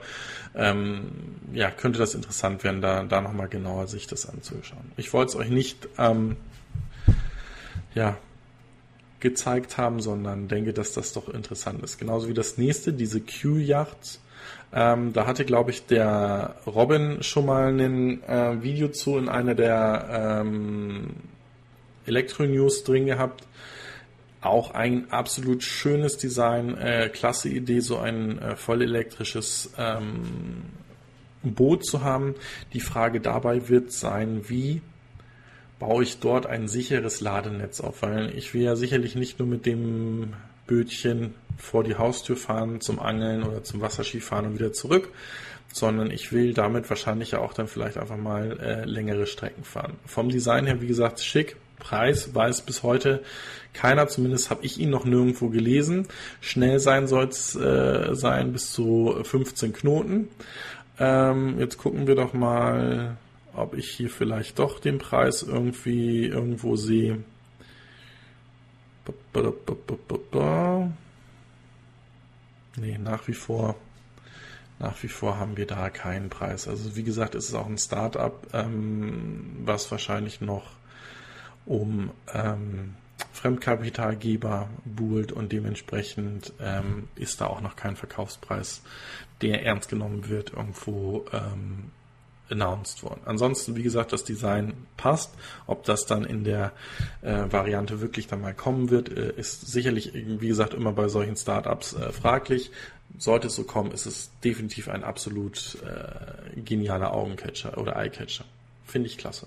ähm, ja, könnte das interessant werden, da, da nochmal genauer sich das anzuschauen. Ich wollte es euch nicht, ähm, ja, gezeigt haben, sondern denke, dass das doch interessant ist. Genauso wie das nächste, diese Q-Yacht ähm, da hatte, glaube ich, der Robin schon mal ein äh, Video zu in einer der ähm, Elektro-News drin gehabt. Auch ein absolut schönes Design, äh, klasse Idee, so ein äh, voll elektrisches ähm, Boot zu haben. Die Frage dabei wird sein, wie baue ich dort ein sicheres Ladenetz auf? Weil ich will ja sicherlich nicht nur mit dem Bötchen vor die Haustür fahren zum Angeln oder zum Wasserskifahren und wieder zurück, sondern ich will damit wahrscheinlich ja auch dann vielleicht einfach mal äh, längere Strecken fahren. Vom Design her, wie gesagt, schick. Preis weiß bis heute keiner, zumindest habe ich ihn noch nirgendwo gelesen. Schnell sein soll es äh, sein bis zu 15 Knoten. Ähm, jetzt gucken wir doch mal, ob ich hier vielleicht doch den Preis irgendwie irgendwo sehe. Nee, nach wie vor, nach wie vor haben wir da keinen Preis. Also wie gesagt, es ist auch ein Start-up, ähm, was wahrscheinlich noch um ähm, Fremdkapitalgeber buhlt und dementsprechend ähm, ist da auch noch kein Verkaufspreis, der ernst genommen wird, irgendwo ähm, announced worden. Ansonsten, wie gesagt, das Design passt. Ob das dann in der äh, Variante wirklich dann mal kommen wird, äh, ist sicherlich, wie gesagt, immer bei solchen Startups äh, fraglich. Sollte es so kommen, ist es definitiv ein absolut äh, genialer Augencatcher oder Eyecatcher. Finde ich klasse.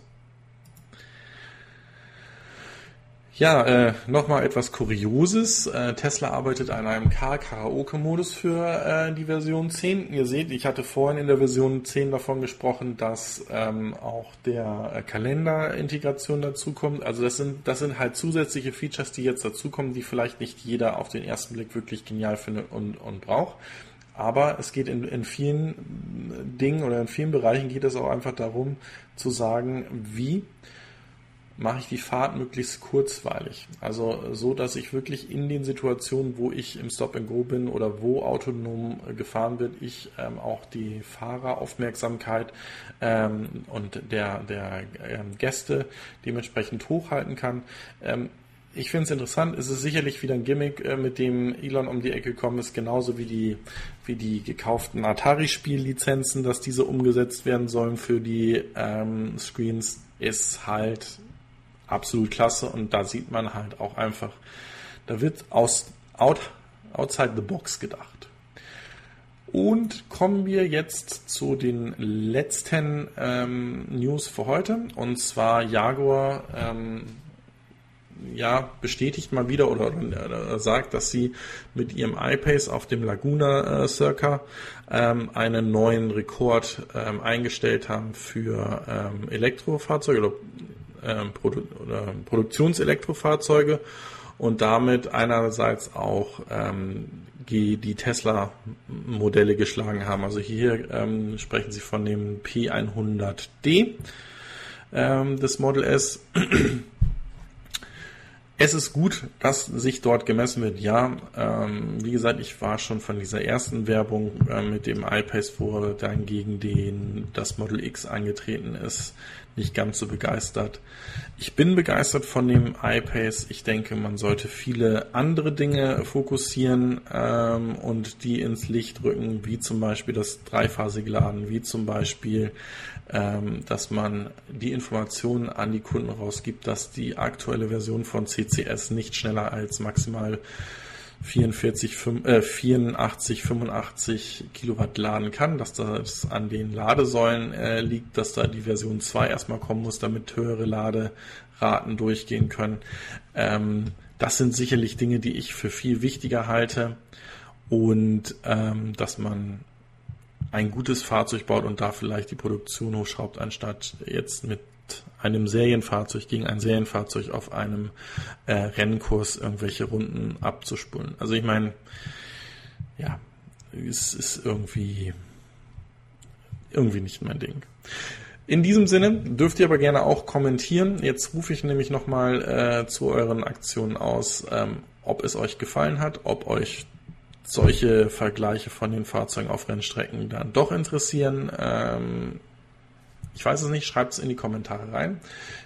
Ja, äh, nochmal etwas Kurioses. Äh, Tesla arbeitet an einem Car-Karaoke-Modus für äh, die Version 10. Ihr seht, ich hatte vorhin in der Version 10 davon gesprochen, dass ähm, auch der äh, Kalender-Integration dazukommt. Also das sind, das sind halt zusätzliche Features, die jetzt dazukommen, die vielleicht nicht jeder auf den ersten Blick wirklich genial findet und, und braucht. Aber es geht in, in vielen Dingen oder in vielen Bereichen geht es auch einfach darum zu sagen, wie mache ich die Fahrt möglichst kurzweilig. Also so, dass ich wirklich in den Situationen, wo ich im Stop and Go bin oder wo autonom gefahren wird, ich ähm, auch die Fahreraufmerksamkeit ähm, und der, der ähm, Gäste dementsprechend hochhalten kann. Ähm, ich finde es interessant. Es ist sicherlich wieder ein Gimmick, äh, mit dem Elon um die Ecke gekommen ist, genauso wie die, wie die gekauften Atari-Spiellizenzen, dass diese umgesetzt werden sollen für die ähm, Screens, ist halt absolut klasse und da sieht man halt auch einfach, da wird aus out, outside the box gedacht. Und kommen wir jetzt zu den letzten ähm, News für heute. Und zwar Jaguar ähm, ja, bestätigt mal wieder oder, oder, sagt, dass sie mit ihrem iPace auf dem Laguna äh, Circa ähm, einen neuen Rekord ähm, eingestellt haben für ähm, Elektrofahrzeuge oder ähm, Produ oder Produktionselektrofahrzeuge und damit einerseits auch ähm, die, Tesla-Modelle geschlagen haben. Also hier ähm, sprechen Sie von dem P100D ähm, des Model S. Es ist gut, dass sich dort gemessen wird. Ja, ähm, wie gesagt, ich war schon von dieser ersten Werbung äh, mit dem iPace, wo dann gegen den das Model X angetreten ist, nicht ganz so begeistert. Ich bin begeistert von dem iPace. Ich denke, man sollte viele andere Dinge fokussieren ähm, und die ins Licht rücken, wie zum Beispiel das dreiphasige Laden, wie zum Beispiel, ähm, dass man die Informationen an die Kunden rausgibt, dass die aktuelle Version von CCS nicht schneller als maximal 44, 5, äh, 84, 85 Kilowatt laden kann, dass das an den Ladesäulen äh, liegt, dass da die Version 2 erstmal kommen muss, damit höhere Laderaten durchgehen können. Ähm, das sind sicherlich Dinge, die ich für viel wichtiger halte und ähm, dass man ein gutes Fahrzeug baut und da vielleicht die Produktion hochschraubt, anstatt jetzt einem Serienfahrzeug gegen ein Serienfahrzeug auf einem äh, Rennkurs irgendwelche Runden abzuspulen. Also ich meine, ja, es ist irgendwie irgendwie nicht mein Ding. In diesem Sinne dürft ihr aber gerne auch kommentieren. Jetzt rufe ich nämlich nochmal äh, zu euren Aktionen aus, ähm, ob es euch gefallen hat, ob euch solche Vergleiche von den Fahrzeugen auf Rennstrecken dann doch interessieren. Ähm, ich weiß es nicht, schreibt es in die Kommentare rein.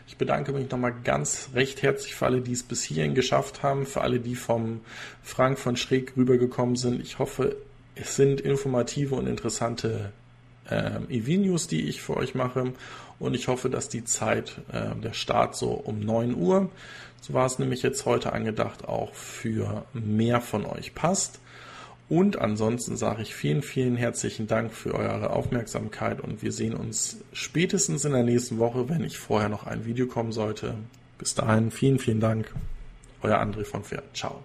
Ich bedanke mich nochmal ganz recht herzlich für alle, die es bis hierhin geschafft haben, für alle, die vom Frank von Schräg rübergekommen sind. Ich hoffe, es sind informative und interessante äh, EV-News, die ich für euch mache. Und ich hoffe, dass die Zeit, äh, der Start so um 9 Uhr, so war es nämlich jetzt heute angedacht, auch für mehr von euch passt. Und ansonsten sage ich vielen, vielen herzlichen Dank für eure Aufmerksamkeit und wir sehen uns spätestens in der nächsten Woche, wenn ich vorher noch ein Video kommen sollte. Bis dahin, vielen, vielen Dank. Euer André von Pferd. Ciao.